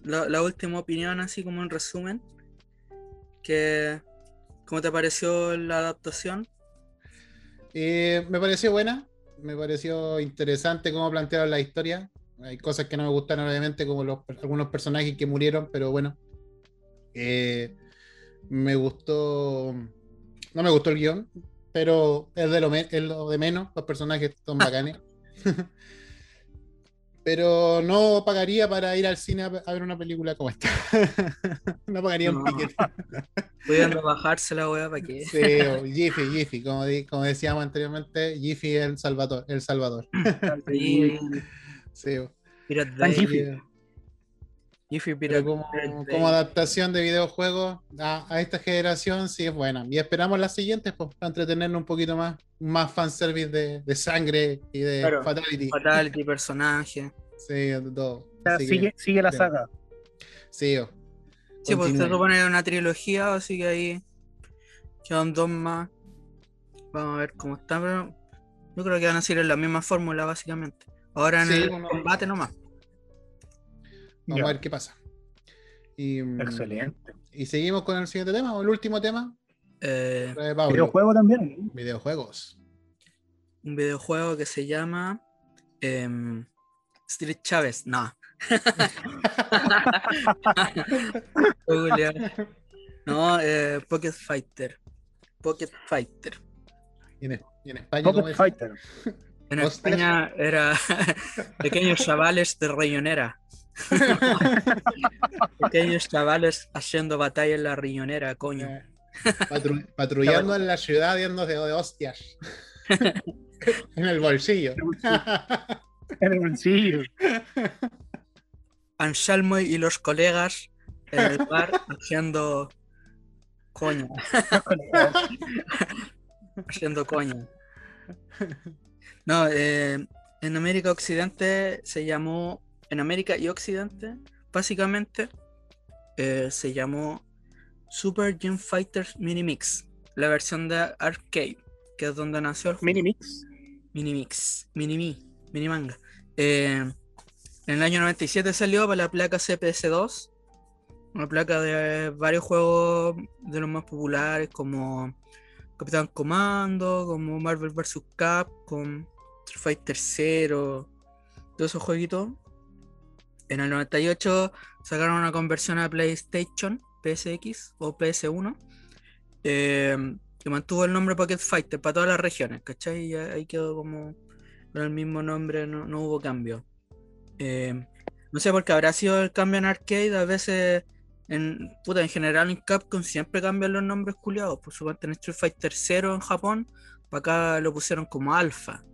la, la última opinión, así como en resumen, que ¿cómo te pareció la adaptación? Eh, me pareció buena, me pareció interesante cómo plantearon la historia. Hay cosas que no me gustaron, obviamente, como los, algunos personajes que murieron, pero bueno. Eh, me gustó. No me gustó el guion, pero es de lo, me- es lo de menos. Los personajes son bacanes. pero no pagaría para ir al cine a, a ver una película como esta. no pagaría un No. ticket. Pudiendo bajarse la weá para que. Sí, o Jiffy, Jiffy, como, di- como decíamos anteriormente, Jiffy el Salvador. El Salvador. Sí, Sí, Tan Pero como, adaptación de videojuegos a, a esta generación, sí es buena. Y esperamos las siguientes pues, para entretenernos un poquito más, más fanservice de, de sangre y de Claro. fatality. Fatality, personaje. Sí, de todo. O sea, Así que, sigue, sigue la claro. saga. sí, oh. Sí, pues se supone una trilogía, así que ahí quedan dos más. Vamos a ver cómo está, pero yo creo que van a seguir en la misma fórmula, básicamente. Ahora en Sí, el bueno. combate nomás. Vamos a ver qué pasa. Y, mm, Excelente. y seguimos con el siguiente tema, o el último tema. Eh. Videojuego también. Videojuegos. un videojuego que se llama em, Street Chávez. No. No, eh, Pocket Fighter. Pocket Fighter. Y en, y en España, ¿cómo Pocket? Fighter. En. España era pequeños chavales de riñonera. pequeños chavales haciendo batalla en la riñonera, coño. Eh, patru- patrullando en la ciudad yéndose de hostias. en el bolsillo. En el bolsillo. Anselmo y los colegas en el bar haciendo coña. haciendo coña. No, eh, en América Occidente se llamó, en América y Occidente, básicamente, eh, se llamó Super Gym Fighters Mini Mix, la versión de arcade, que es donde nació el juego. Mini Mix. Mini Mix, Mini Mi, Mini Manga. Eh, en el año 97 salió para la placa CPS2, una placa de varios juegos de los más populares como Capitán Comando, como Marvel vs. Capcom, Street Fighter 0, todos esos jueguitos. En el 98 sacaron una conversión a PlayStation, PSX o PS1. eh, que mantuvo el nombre Pocket Fighter para todas las regiones, ¿cachai? Y ahí quedó como con el mismo nombre, no, no hubo cambio. Eh, no sé por qué habrá sido el cambio en arcade, a veces en, puta, en general en Capcom siempre cambian los nombres culiados. Por supuesto en Street Fighter 0 en Japón, para acá lo pusieron como Alpha.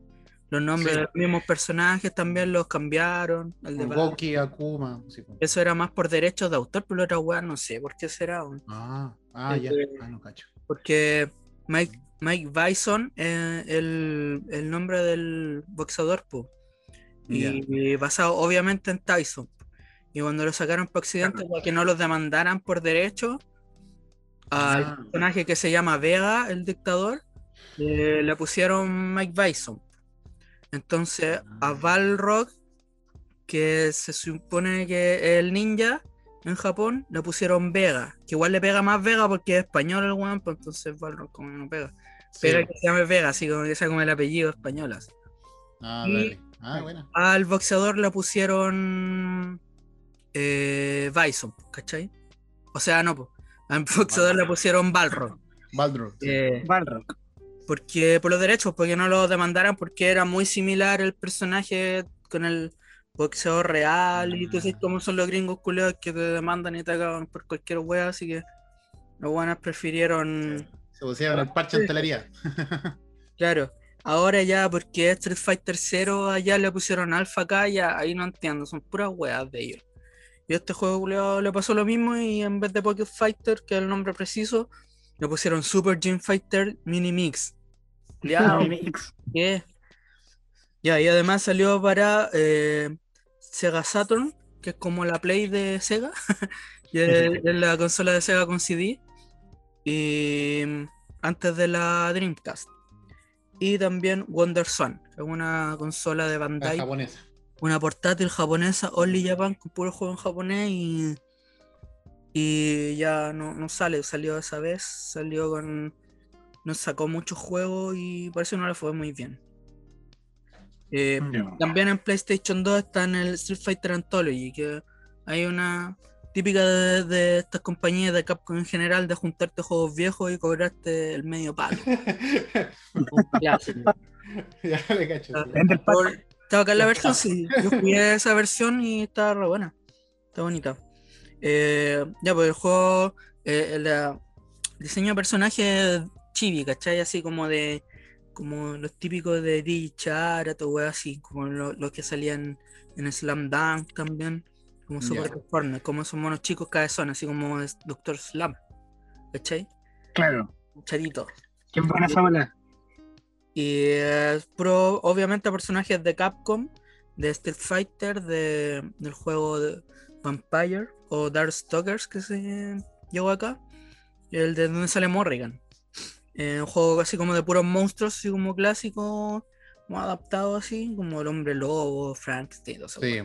Los nombres Sí. de los mismos personajes también los cambiaron. El de. Goki, Akuma. sí, pues. Eso era más por derechos de autor, pero otra weá no sé por qué será. Ah, ah, ya. Eh, Ah, no cacho. Porque Mike, Mike Bison es el, el nombre del boxeador, po. Y basado obviamente en Tyson. Y cuando lo sacaron para Occidente, para que no los demandaran por derecho, al Ah. personaje que se llama Vega, el dictador, eh, le pusieron Mike Bison. Entonces, a Ah. Balrog, que se supone que es el ninja en Japón, le pusieron Vega, que igual le pega más Vega porque es español el weón, pues entonces Balrog como no pega. Sí, Pero pues. que se llame Vega, así como que sea como el apellido español. así. Ah, y- dale. Ah, buena. Al boxeador le pusieron eh, Bison, ¿cachai? O sea, no, po. al boxeador le pusieron Balrog. Baldro. sí. eh, Balrog. Porque por los derechos, porque no lo demandaran, porque era muy similar el personaje con el boxeador real y tú sabes Ah. cómo son los gringos culeados que te demandan y te acaban por cualquier wea, así que los buenos prefirieron, Se pusieron el parche en telería. claro, ahora ya porque Street Fighter 0 allá le pusieron Alpha acá, ya ahí no entiendo, son puras weas de ellos. Y a este juego le pasó lo mismo y en vez de Pocket Fighter, que es el nombre preciso, le pusieron Super Gym Fighter Mini Mix. Mix. ¿Qué? Ya, y además salió para eh, Sega Saturn, que es como la Play de Sega, y es, es la consola de Sega con CD, y mm, antes de la Dreamcast. Y también Wonder Swan, que es una consola de La Bandai, japonesa. una portátil japonesa, Only Japan, con puro juego en japonés, y, y ya no, no sale, salió esa vez, salió con no sacó muchos juegos y parece que no le fue muy bien. Eh, también en PlayStation 2 está en el Street Fighter Anthology, que hay una típica de, de estas compañías de Capcom en general de juntarte juegos viejos y cobrarte el medio palo. Ya le cacho. Por- Estaba acá en la versión, sí. Yo jugué esa versión y está re buena. Está bonita. Eh, ya, pues el juego, eh, el, eh, diseño de personaje chibi, ¿cachai? Así como de. Como los típicos de DJ Charat o wey así, como lo- los que salían en Slam Dunk también, como. Super Performance, como esos monos chicos cabezones, así como Doctor Slam, ¿cachai? Claro. Charito. Qué buena esa bola. Y es pro, obviamente personajes de Capcom, de Street Fighter, de, del juego de Vampire o Darkstalkers que se llegó acá. El de donde sale Morrigan. Eh, un juego así como de puros monstruos, así como clásico, como adaptado así, como el hombre lobo, Frankenstein, todo eso. Sí.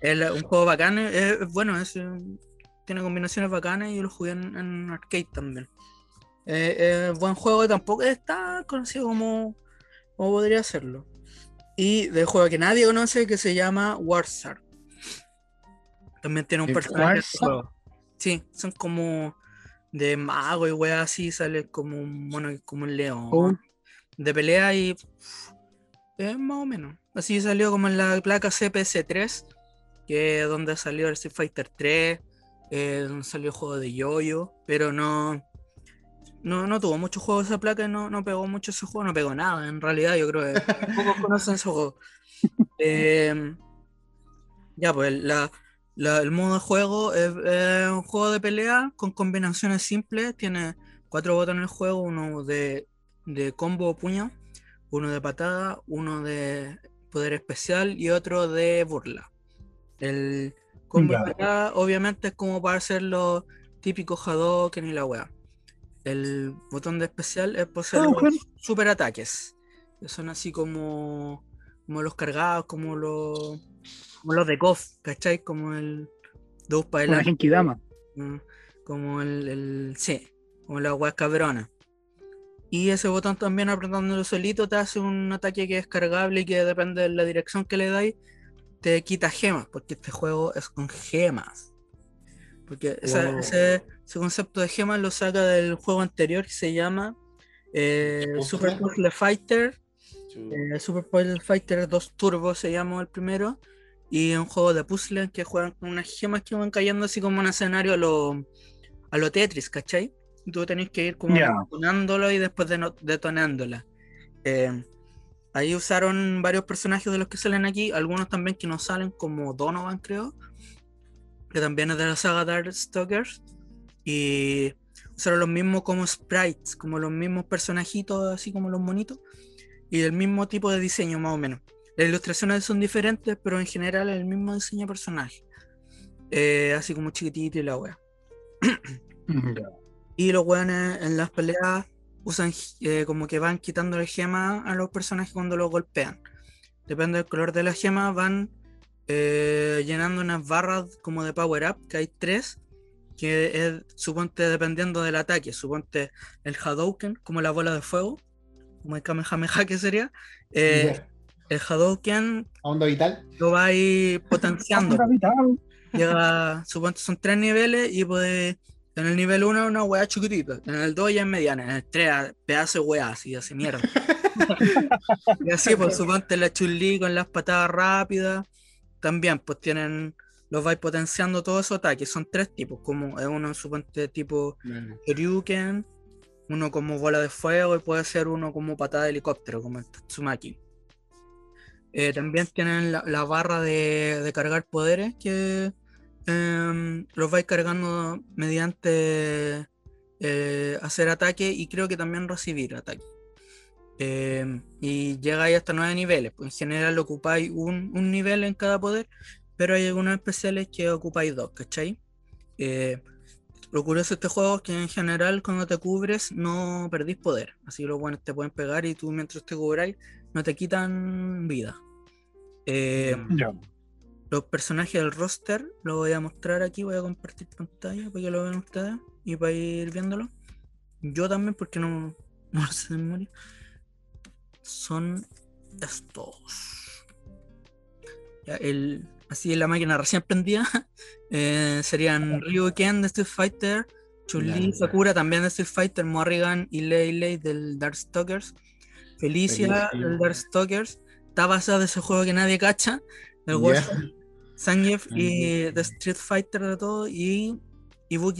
Es un juego bacán, es, es bueno, es, eh, tiene combinaciones bacanas y yo lo jugué en, en arcade también. Eh, eh, buen juego, tampoco es tan conocido como, como podría serlo. Y del juego que nadie conoce que se llama Warzar. También tiene un ¿El personaje. de. Sí, son como de mago y wea así, sale como un mono, como un león Oh. de pelea y es más o menos. Así salió como en la placa CPS3, que es donde salió el Street Fighter 3, eh, donde salió el juego de Yoyo, pero no, no, no tuvo mucho juego esa placa, no, no pegó mucho ese juego, no pegó nada, en realidad yo creo que pocos conocen ese juego. Eh, ya, pues la, la- el modo de juego es, es un juego de pelea con combinaciones simples, tiene cuatro botones el juego, uno de, de combo o puño, uno de patada, uno de poder especial y otro de burla. El combo de patada obviamente es como para hacer los típicos Hadouken y la wea. El botón de especial es por hacer los Hadouken. super ataques, que son así como, como los cargados, como los, como los de KOF, ¿cachai? Como el dos para Una adelante. Genkidama. Mm, Como el, el. Sí, como la weá cabrona. Y ese botón también apretándolo solito te hace un ataque que es cargable y que depende de la dirección que le dais, te quita gemas, porque este juego es con gemas. Porque esa- Wow. ese, ese concepto de gemas lo saca del juego anterior que se llama eh, ¿Puzzle? Super Puzzle Fighter. Eh, Super Puzzle Fighter 2 Turbo se llama el primero. Y es un juego de puzzle que juegan con unas gemas que van cayendo así como en un escenario a lo, a lo Tetris, ¿cachai? Tú tenés que ir como Ya. detonándolo y después de detonándola. Eh, ahí usaron varios personajes de los que salen aquí, algunos también que no salen, como Donovan, creo, que también es de la saga Darkstalkers. Y usaron los mismos como sprites, como los mismos personajitos, así como los monitos y el mismo tipo de diseño más o menos. Las ilustraciones son diferentes, pero en general el mismo diseño de personaje. Eh, así como chiquitito y la wea. Ya. Y los weones en las peleas usan eh, como que van quitándole gemas a los personajes cuando los golpean. Depende del color de la gema, van eh, llenando unas barras como de power up, que hay tres, que es, suponte, dependiendo del ataque, suponte el Hadouken, como la bola de fuego, como el Kamehameha que sería. eh. El Hadouken Onda vital. lo va a ir potenciando. Onda vital. Llega, suponte son tres niveles y puede. En el nivel 1 una weá chiquitita, en el 2 ya es mediana, en el 3 pedazo de weá, así hace mierda. y así, pues suponte la chulí con las patadas rápidas, también pues tienen, los vais potenciando todos esos ataques, son tres tipos, como es uno suponte tipo Ryuken, uno como bola de fuego y puede ser uno como patada de helicóptero, como el Tatsumaki. Eh, también tienen la, barra de, cargar poderes que em, los vais cargando mediante eh, hacer ataque y creo que también recibir ataque. Em, y llegáis hasta nueve niveles. Pues en general ocupáis un, un nivel en cada poder, pero hay algunos especiales que ocupáis dos, ¿cachai? Eh, lo curioso de este juego es que en general cuando te cubres no perdís poder. Así que los buenos te pueden pegar y tú mientras te cubráis no te quitan vida. Eh, los personajes del roster lo voy a mostrar aquí, voy a compartir pantalla para que lo vean ustedes y para ir viéndolo. Yo también porque no, no lo sé de memoria, son estos. Ya, el, así la máquina recién prendida eh, serían Ryu Ken de Street Fighter, Chun-Li Ya, Sakura también de Street Fighter, Morrigan y Lei Lei del Darkstalkers, Felicia Felicia. del Darkstalkers, está basado en ese juego que nadie cacha, el. Wolfenstein, Zangief y de Street Fighter de todo, y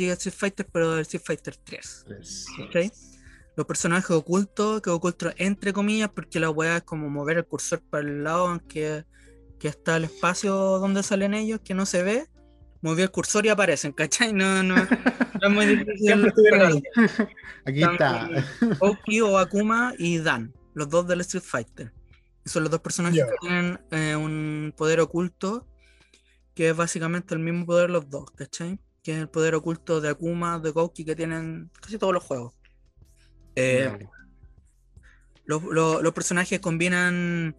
de Street Fighter, pero de Street Fighter 3. Tres. ¿cachai? Los personajes ocultos, que ocultos entre comillas, porque la weá es como mover el cursor para el lado en que, está el espacio donde salen ellos, que no se ve. Moví el cursor y aparecen, ¿cachai? No, no, no es muy difícil. Siempre estuvieron ahí. Aquí está. Oki o Akuma y Dan, los dos del Street Fighter. Son los dos personajes que tienen eh, un poder oculto, que es básicamente el mismo poder los dos, ¿cachai? Que es el poder oculto de Akuma, de Gouki, que tienen casi todos los juegos. Eh, los- los personajes combinan.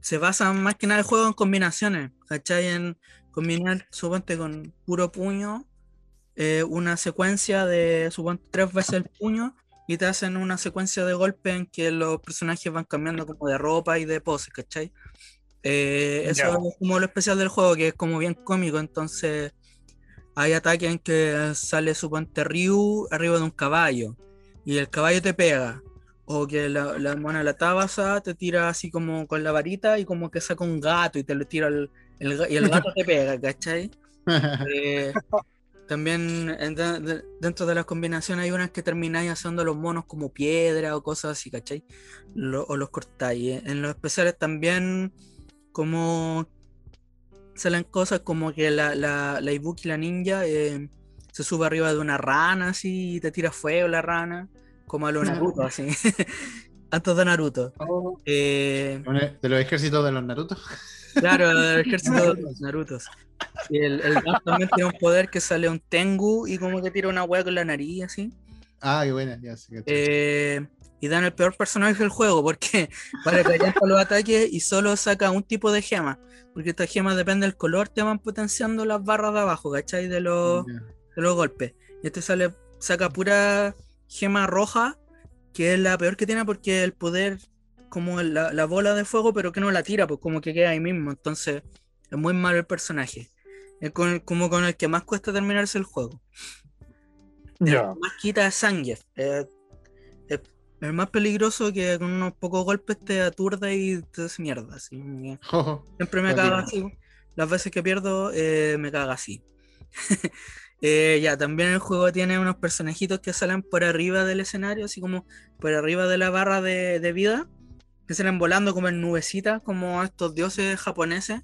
Se basan más que nada el juego en combinaciones. ¿Cachai? En combinar, suponte, con puro puño. eh, una secuencia de, suponte, tres veces el puño. Y te hacen una secuencia de golpes en que los personajes van cambiando como de ropa y de poses, ¿cachai? Eh, eso es como lo especial del juego, que es como bien cómico. Entonces, hay ataques en que sale, suponte, Ryu arriba de un caballo. Y el caballo te pega. O que la, la mona la tabasa te tira así como con la varita y como que saca un gato y te lo tira el, y el gato te pega, ¿cachai? Eh, también en- de- de- dentro de las combinaciones hay unas que termináis haciendo los monos como piedra o cosas así, ¿cachai? Lo- o los cortáis. En los especiales también como salen cosas como que la, la, la Ibuki, la ninja, eh, se sube arriba de una rana así y te tira fuego la rana, como a lo Naruto, así. Antes de Naruto. Oh, Eh, De los ejércitos de los Naruto. Claro, el ejército de los Narutos. Y el, el Dan también tiene un poder que sale un Tengu y como que tira una hueá con la nariz así. Ah, qué buena, ya sé Eh, y Dan el peor personaje del juego porque para que para los ataques y solo saca un tipo de gema. Porque estas gemas depende del color, te van potenciando las barras de abajo, ¿cachai? De los, de los golpes. Y este sale, saca pura gema roja, que es la peor que tiene porque el poder, como la, la bola de fuego, pero que no la tira, pues como que queda ahí mismo. Entonces, es muy malo el personaje. Es con el- como con el que más cuesta terminarse el juego. ya. Más quita es eh, el más peligroso que con unos pocos golpes te aturde y te hace mierda. así. Siempre me caga así. Las veces que pierdo, eh, me caga así. Eh, ya, también el juego tiene unos personajitos que salen por arriba del escenario, así como por arriba de la barra de, de vida, que salen volando como en nubecitas, como estos dioses japoneses,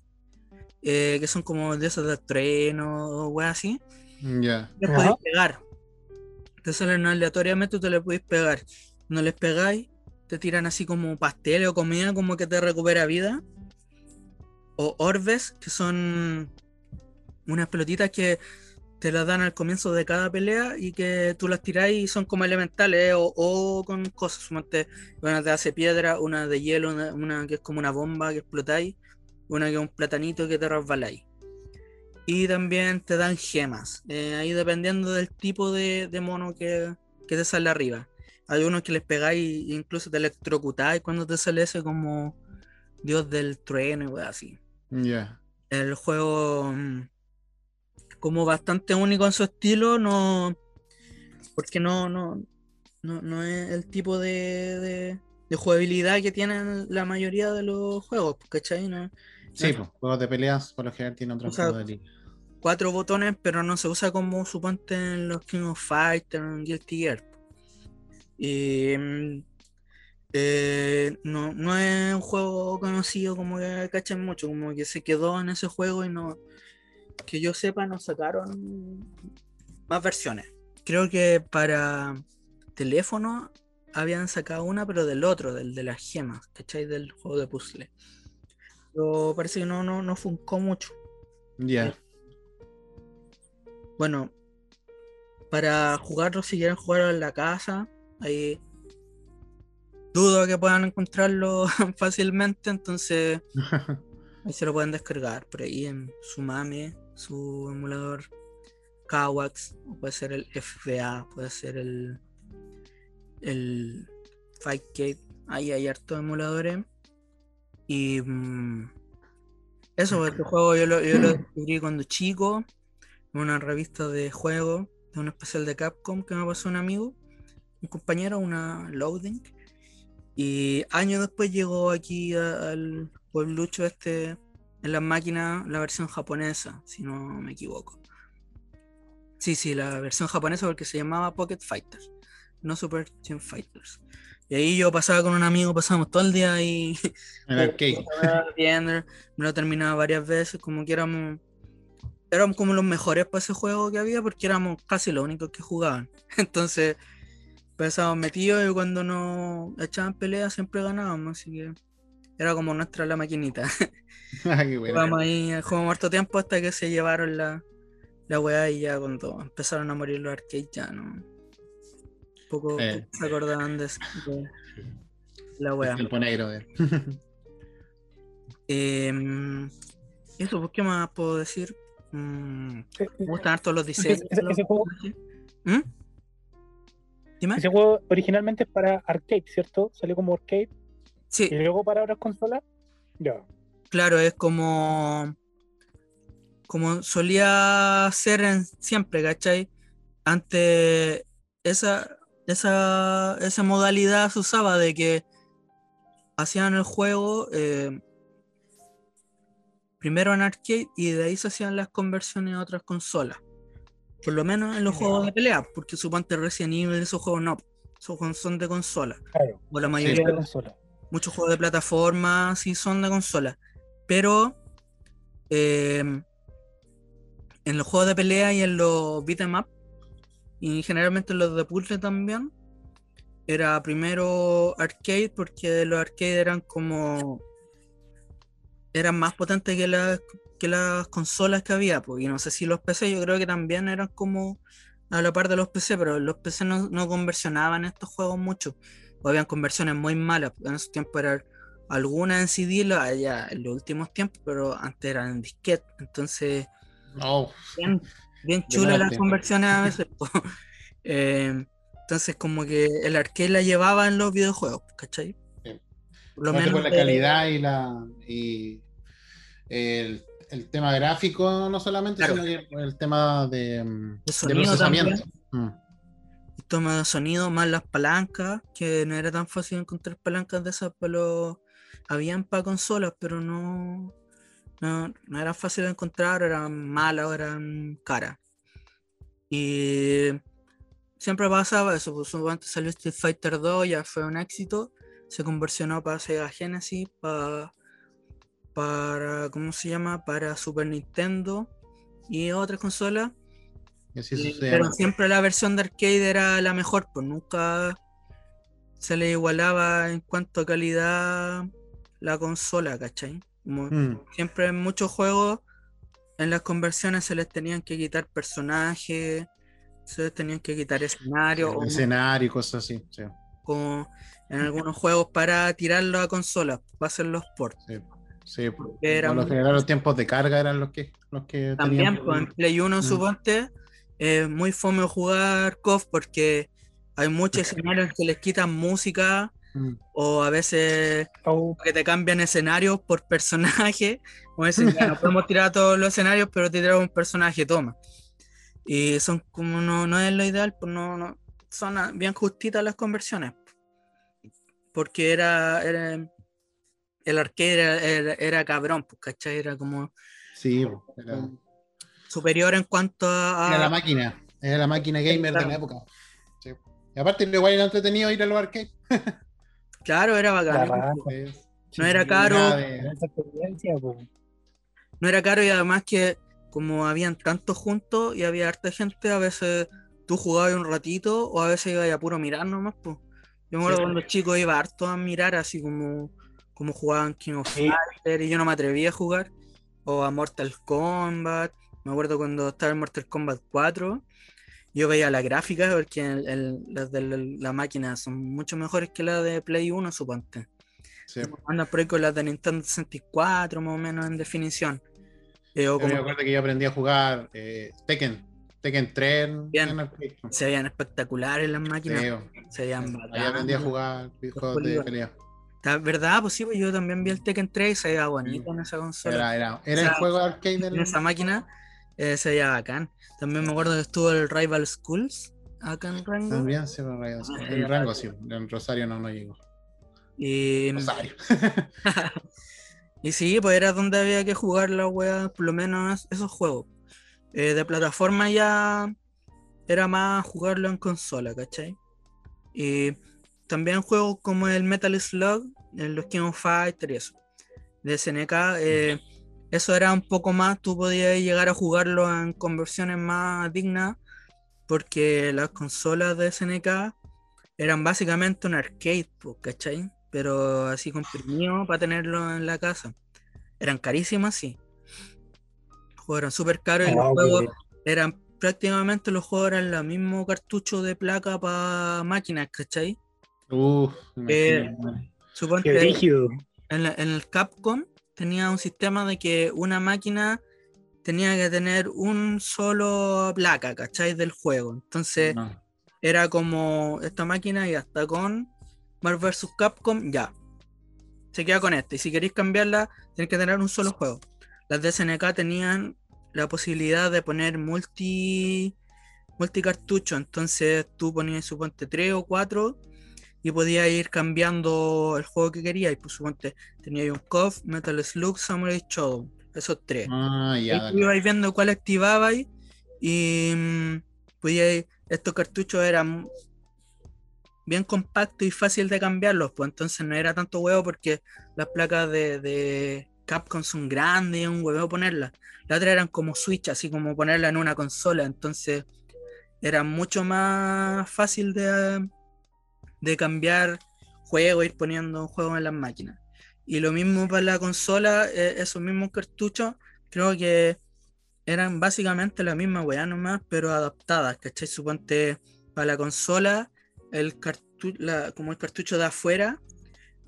eh, que son como dioses del tren o weas así. Ya. Les Ajá. podéis pegar. Te salen aleatoriamente, tú les podéis pegar. No les pegáis, te tiran así como pasteles o comida como que te recupera vida. O orbes, que son unas pelotitas que te las dan al comienzo de cada pelea y que tú las tiráis y son como elementales o, o con cosas. suponte, Una te hace piedra, una de hielo, una, una que es como una bomba que explotáis, una que es un platanito que te resbaláis y también te dan gemas. eh, ahí dependiendo del tipo de, de mono que, que te sale arriba. Hay unos que les pegáis e incluso te electrocutáis cuando te sale ese como dios del trueno y así. Ya. El juego mm, como bastante único en su estilo, no porque no, no, no, no es el tipo de, de, de jugabilidad que tienen la mayoría de los juegos, ¿cachai? No, Sí, No. pues, juegos de peleas por lo general tienen otro O sea, modalidad. cuatro botones, pero no se usa como suponte en los King of Fighters, en Guilty Gear. Y mm, eh, no, no es un juego conocido como que cachen mucho, como que se quedó en ese juego y no, que yo sepa, no sacaron más versiones. Creo que para teléfono habían sacado una, pero del otro, del de las gemas, ¿cachai? Del juego de puzzle. Pero parece que no, no, no funcó mucho. Ya. Bueno, para jugarlo, si quieren jugarlo en la casa, ahí dudo que puedan encontrarlo fácilmente, entonces ahí se lo pueden descargar por ahí en su mame, su emulador Kawax, o puede ser el FBA, puede ser el el Fightcade, ahí hay hartos emuladores. Y mm, eso, este juego yo lo, yo lo descubrí cuando chico, en una revista de juegos, de un especial de Capcom que me pasó un amigo, un compañero, una loading. Y años después llegó aquí al pueblucho este en las máquinas la versión japonesa, si no me equivoco. Sí, sí, la versión japonesa porque se llamaba Pocket Fighters, no Super Team Fighters. Y ahí yo pasaba con un amigo, pasábamos todo el día ahí viendo, me lo terminaba varias veces, como que éramos, éramos como los mejores para ese juego que había, porque éramos casi los únicos que jugaban. Entonces, pasábamos metidos y cuando nos echaban peleas siempre ganábamos, así que era como nuestra la maquinita. Ah, qué buena. Jugamos ahí, jugamos harto tiempo hasta que se llevaron la, la weá y ya cuando empezaron a morir los arcades ya no. Poco, Eh. poco se acordaban de, de la El weá. tiempo negro. eh. Em, eso, pues, ¿qué más puedo decir? Mm, Eh, me gustan harto los Ese, diseños. ese- los ese juego. ¿Mm? Ese juego originalmente es para arcade, ¿cierto? Salió como arcade Sí, y luego para otras consolas. Ya. claro, es como. Como solía ser en- siempre, ¿cachai? Antes esa, esa, esa modalidad se usaba de que hacían el juego eh, primero en arcade y de ahí se hacían las conversiones a otras consolas. Por lo menos en los juegos de pelea, porque suponte Resident Evil, esos juegos no, esos juegos son de consola. Claro. O la Sí, mayoría de consola. Muchos juegos de plataforma sí son de consola. Pero eh, en los juegos de pelea y en los beat'em up, y generalmente en los de puzzle también, era primero arcade porque los arcade eran como. eran más potentes que las, que las consolas que había. Pues, y no sé si los PC, yo creo que también eran como a la par de los PC, pero los PC no, no conversionaban estos juegos mucho o habían conversiones muy malas. En esos tiempos eran algunas en CD, ya en los últimos tiempos, pero antes eran en disquete. Entonces, Oh, bien, bien chulas las conversiones a veces. Eh, entonces, como que el arcade la llevaba en los videojuegos, ¿cachai? Sí. Por lo menos por la de- calidad y la y el, el tema gráfico no solamente, Claro. sino que el tema de, mm, de procesamiento. Mm. Toma de sonido, más las palancas, que no era tan fácil encontrar palancas de esas, pero habían para consolas, pero no, no, no era fácil de encontrar, eran malas, eran caras. Y siempre pasaba eso, pues antes salió Street Fighter 2, ya fue un éxito, se conversionó para Sega Genesis, para, para, ¿cómo se llama? Para Super Nintendo y otras consolas. Y así Sí, sucede. pero siempre la versión de arcade era la mejor, pues nunca se le igualaba en cuanto a calidad la consola, ¿cachai? Como Mm. Siempre en muchos juegos, en las conversiones se les tenían que quitar personajes, se les tenían que quitar escenarios, o escenario y cosas así. Sí, como en algunos juegos para tirarlo a consolas, para hacer los ports. sí, sí. Por lo general los tiempos de carga eran los que, los que También, tenían. pues, en Play 1, Mm. suponte, es muy fome jugar KOF porque hay muchos escenarios que les quitan música Mm. o a veces que te cambian escenarios por personaje. O dicen, ya, no podemos tirar todos los escenarios, pero te tiramos un personaje, toma. Y son como no, no es lo ideal, pues no, no son bien justitas las conversiones. Porque era, era el arcade era, era- era cabrón, pues, ¿cachai? Era como Sí, era, superior en cuanto a, era la máquina. Era la máquina gamer de la época. Sí. Y aparte, igual era entretenido ir a los arcades. Claro, era bacán. Sí, No era caro. No era caro y además que como habían tantos juntos y había harta gente, a veces tú jugabas un ratito o a veces ibas a puro mirar nomás. Pues. Yo me acuerdo Sí. cuando chico iba harto a mirar así como, como jugaban King of Sí. Fighter y yo no me atrevía a jugar. O a Mortal Kombat. Me acuerdo cuando estaba en Mortal Kombat 4. Yo veía la gráfica porque el- el- las de la, máquina son mucho mejores que las de Play 1, suponte. sí. Andan por ahí con las de Nintendo 64, más o menos en definición. Eh, o Yo me como- acuerdo que yo aprendí a jugar eh, Tekken. Tekken 3 en, Bien. en. Se veían espectaculares las máquinas. Sí, se veían Ahí aprendí a jugar videojuegos de pelea. ¿Verdad? Pues sí, pues yo también vi el Tekken 3 y se veía bonito en esa consola. Era, era, era O sea, el juego de arcade. En esa máquina eh, se veía bacán. También me acuerdo que estuvo el Rival Schools acá en Rango. También se me rayó. Ah, En ya. rango, sí. En Rosario no, no llegó. Y, Rosario. y sí, pues era donde había que jugar la wea, por lo menos esos juegos. Eh, de plataforma ya era más jugarlo en consola, ¿cachai? Y también juegos como el Metal Slug, el los King of Fighter y eso. De SNK, eh, eso era un poco más, tú podías llegar a jugarlo en conversiones más dignas, porque las consolas de SNK eran básicamente un arcade, ¿cachai? Pero así comprimido para tenerlo en la casa. Eran carísimas, sí. Los eran súper caros y los Ah, juegos eran prácticamente los juegos eran el mismo cartucho de placa para máquinas, ¿cachai? Uf, Eh, Qué rígido. en, la- en el Capcom tenía un sistema de que una máquina tenía que tener un solo placa, ¿cachai? Del juego. Entonces No. era como esta máquina y hasta con Marvel vs. Capcom, ya. Se queda con este. Y si queréis cambiarla, tenéis que tener un solo juego. Las de SNK tenían la posibilidad de poner multi multicartucho. Entonces tú ponías suponte 3 o 4 y podías ir cambiando el juego que querías. Y pues suponte teníais un KOF, Metal Slug, Samurai Shodown. Esos tres. Ah, ya. Tú ibais viendo cuál activabais y mm, podíais- estos cartuchos eran bien compactos y fácil de cambiarlos, pues entonces no era tanto huevo porque las placas de, de Capcom son grandes y es un huevo ponerlas. Las otras eran como Switch, así como ponerla en una consola, entonces era mucho más fácil de, de cambiar juegos, ir poniendo juegos en las máquinas. Y lo mismo para la consola, eh, esos mismos cartuchos, creo que eran básicamente la misma weá nomás, pero adaptadas, ¿cachai? Suponte para la consola, el cartucho, como el cartucho de afuera,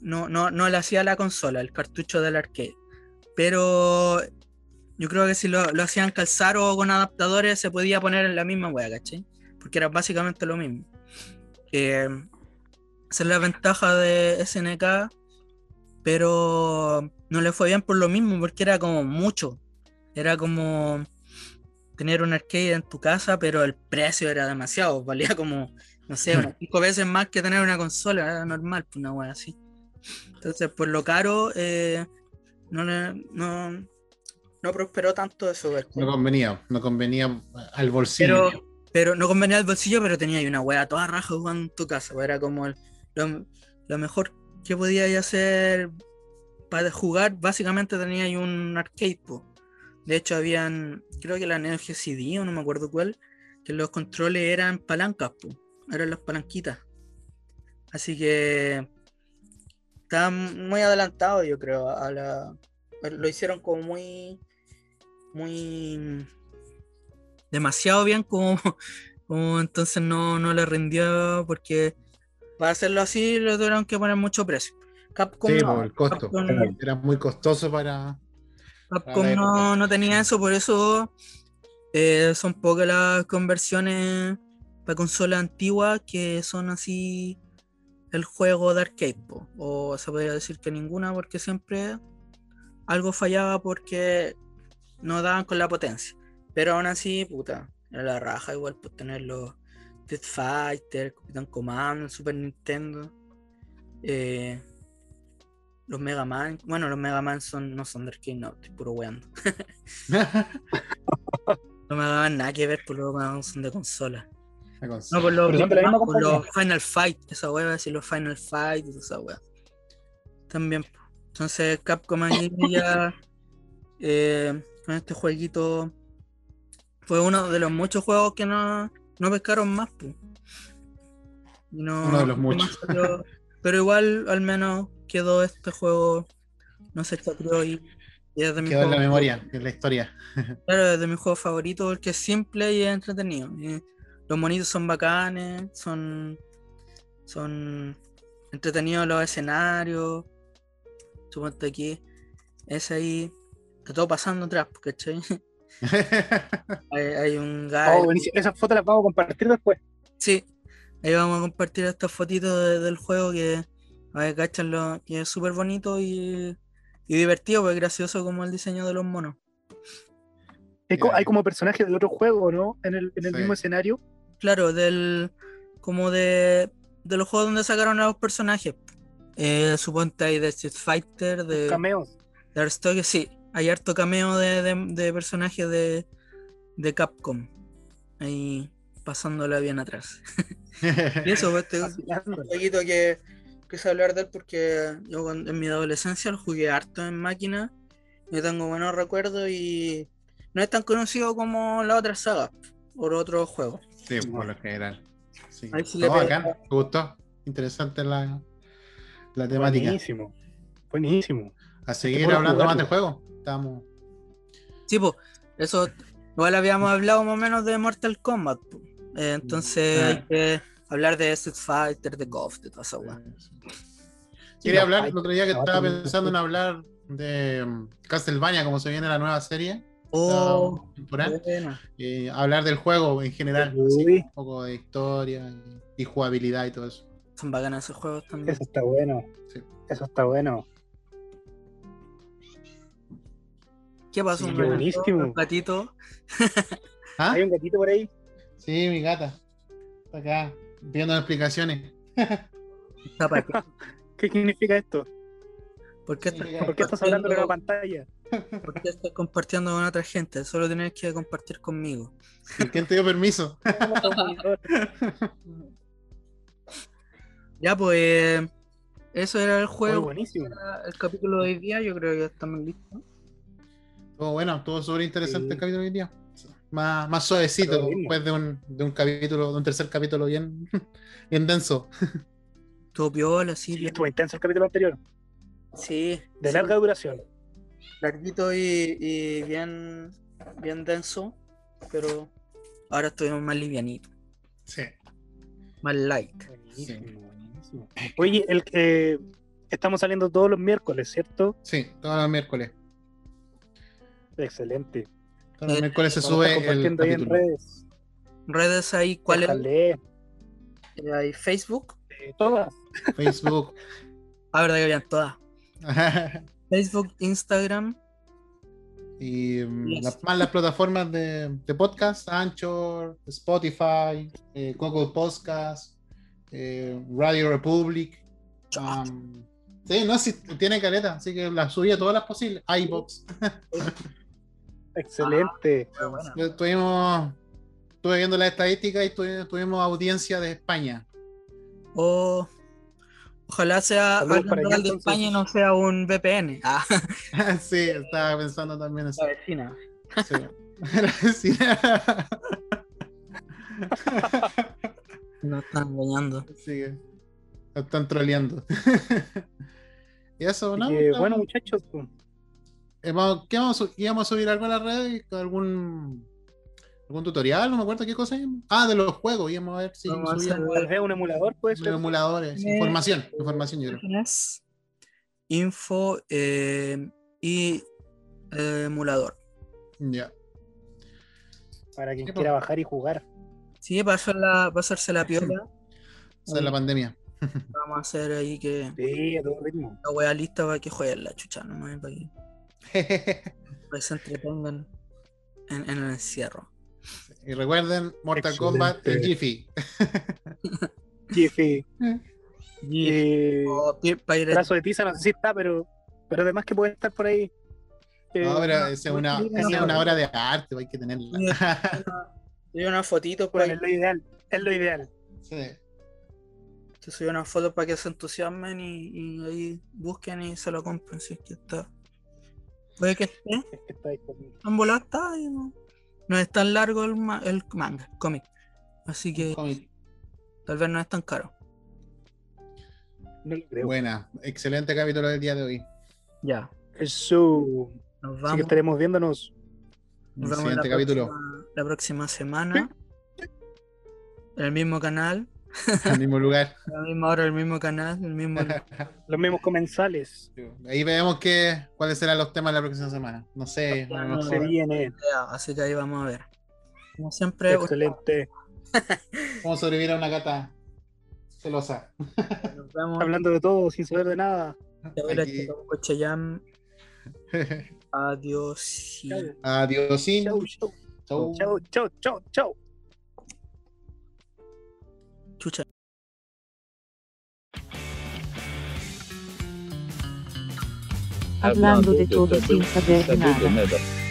no, no, no le hacía la consola, el cartucho del arcade. Pero yo creo que si lo, lo hacían calzar o con adaptadores, se podía poner en la misma weá, ¿cachai? Porque era básicamente lo mismo. Eh, esa es la ventaja de SNK, pero no le fue bien por lo mismo, porque era como mucho. Era como tener un arcade en tu casa, pero el precio era demasiado. Valía como, no sé, unas cinco veces más que tener una consola. Era normal, pues una wea así. Entonces, por lo caro, eh, no, le- no, no prosperó tanto eso. No convenía, no convenía al bolsillo. Pero, pero no convenía el bolsillo, pero tenía ahí una wea toda raja jugando en tu casa. Era como el- lo, mejor que podías hacer para jugar. Básicamente tenía ahí un arcade. po. De hecho, habían, creo que la Neo Geo CD o no me acuerdo cuál, que los controles eran palancas, po. eran las palanquitas. Así que estaba muy adelantado, yo creo, a la. Lo hicieron como muy. Muy. Demasiado bien, como, como entonces no, no le rindió, porque para hacerlo así le tuvieron que poner mucho precio. Capcom, Sí, no, por el costo. Capcom- Era muy costoso para. Capcom no, no tenía eso, por eso eh, son pocas las conversiones para consolas antiguas que son así el juego de arcade. po. O se podría decir que ninguna, porque siempre algo fallaba porque no daban con la potencia. Pero aún así, puta, era la raja igual pues tener los Street Fighter, Capitán Commando, el Super Nintendo. eh, los Mega Man, bueno, los Mega Man son, no son de arcade, no, estoy puro weando. Los Mega Man nada que ver, por los Mega Man son de consola. La No, por los, la misma por los. Final Fight, esa wea, decir los Final Fight y esa wea. También. po. Entonces Capcom aquí ya eh, con este jueguito fue uno de los muchos juegos que no, no pescaron más. Y no- Uno de los muchos. salió- pero igual al menos quedó este juego, no se chateó y, y es de mi Quedó en la memoria, en la historia. Claro, es de mis juegos favoritos porque es simple y es entretenido. Y los monitos son bacanes, son, son entretenidos los escenarios. Suponte aquí, es ahí, está todo pasando atrás, ¿cachai? Hay, hay un Oh, guy. buenísimo. Esas fotos las vamos a compartir después. Sí, ahí vamos a compartir estas fotitos de- del juego que, a ver, cáchanlo, que es súper bonito y, y divertido, pues gracioso como el diseño de los monos. Hay, como personajes de otro juego, ¿no? En el, en el Sí. mismo escenario. Claro, del como de, de los juegos donde sacaron a los personajes. Eh, suponte hay de Street Fighter, de, Cameos. de Aristotle, sí, hay harto cameo de, de- de personajes de, de Capcom. Ahí pasándola bien atrás. Y eso, pues, este, jueguito que quise hablar de él porque yo cuando- en mi adolescencia lo jugué harto en máquina. Yo tengo buenos recuerdos y no es tan conocido como la otra saga por otros juegos. Sí, por lo general. Sí. Ahí sí le No, me gustó. Interesante la, la temática. Buenísimo. Buenísimo. A seguir puro hablando más de juego. Estamos. Sí, pues, eso igual habíamos hablado más o menos de Mortal Kombat. po. Eh, entonces Ah. hay que hablar de Street Fighter, de KOF, de toda esa weá. Quería hablar el otro día que estaba pensando en hablar de mm, Castlevania, como se viene la nueva serie. Oh, bueno. y hablar del juego en general. así, un poco de historia y, y jugabilidad y todo eso. Son bacanas esos juegos también. Eso está bueno. Sí. Eso está bueno. ¿Qué pasó? Sí, un buenísimo. Un gatito. ¿Ah? Hay un gatito por ahí. Sí, mi gata. Está acá, viendo explicaciones. Está pa' qué. ¿Qué significa esto? ¿Por qué Sí, estás. ¿Por qué estás hablando en la pantalla? ¿Por qué estás compartiendo con otra gente? Solo tienes que compartir conmigo. ¿Quién te dio permiso? Ya, pues. Eso era el Muy juego. buenísimo. era el capítulo de hoy día. Yo creo que ya estamos listos. Estuvo bueno, estuvo súper interesante Sí. el capítulo de hoy día. Más, más suavecito, después de un, de un capítulo, de un tercer capítulo bien, bien denso. Todo piola, sí. Sí, estuvo intenso el capítulo anterior. Sí. De sí. larga duración. larguito y, y bien, bien denso, pero ahora estuvimos más livianitos, Sí. más light. Buenísimo, buenísimo. Oye, el que estamos saliendo todos los miércoles, ¿cierto? Sí, todos los miércoles. Excelente. Los Eh, miércoles se Vamos a sube el ahí en redes. Redes ahí, ¿cuál es? Déjale, Eh, Hay Facebook. eh, todas. Facebook. Ah, verdad que habían todas. Facebook, Instagram. y mm, Yes. las, más las plataformas de, de podcast, Anchor, Spotify, eh, Coco Podcast, eh, Radio Republic. um, sí, no, sí, tiene caleta, así que las subí a todas las posibles. iBox. Excelente. Muy buena. Estuvimos, estuve viendo las estadísticas y tuvi- tuvimos audiencia de España. O ojalá sea para allá, real de. España y no sea un VPN. Ah, sí, estaba pensando también eso. la vecina. Sí. Sí. Nos están engañando. Sí, lo están troleando. y eso, ¿no? No, bueno, muchachos, pues, eh, vamos- ¿qué vamos a, íbamos a subir algo a las redes? ¿Algún, algún tutorial? No me acuerdo qué cosa. Ah, de los juegos. Íbamos a ver si Vamos a subíamos tal vez un emulador ser. emuladores. Eh, Información. Información, yo creo. Info eh, y eh, emulador. Ya. Para quien quiera pues. bajar y jugar. Sí, para, hacer la- para hacerse la piola, es la pandemia. vamos a hacer ahí que Sí, a todo ritmo. la wea lista para que jueguen la chucha, ¿no? Para que, que se entretengan en, en el encierro. y recuerden, Mortal Excelente. Kombat, el Jiffy. Jiffy. Y oh, brazo de tiza no sé si está, pero, pero además que puede estar por ahí. Eh, No, pero esa es una, es una obra de arte, hay que tenerla. subí una fotito por Bueno, ahí. es lo ideal. Es lo ideal. Sí. Te subí una foto para que se entusiasmen y, y ahí busquen y se lo compren si es que está. Puede que esté, Es que está disponible. en volada está y no, no es tan largo el, ma- el manga, el cómic. Así que tal vez no es tan caro. No lo creo. Buena, excelente capítulo del día de hoy. Ya, Eso. nos Así vamos. que estaremos viéndonos. Nos El vemos la siguiente capítulo. próxima, la próxima semana. En el mismo canal. Al mismo lugar. A la misma hora, el mismo canal, el mismo. Los mismos comensales. Ahí vemos que, cuáles serán los temas de la próxima semana. No sé, No, mejor- Se viene. así que ahí vamos a ver. Como siempre, Excelente. cómo sobrevivir a una gata celosa. nos vemos. Hablando de todo, sin saber de nada. Adiós. y- Adiós. Chau, chau. Chau. Chau, chau, chau, chau. Chucha. Hablando de todo sin saber nada.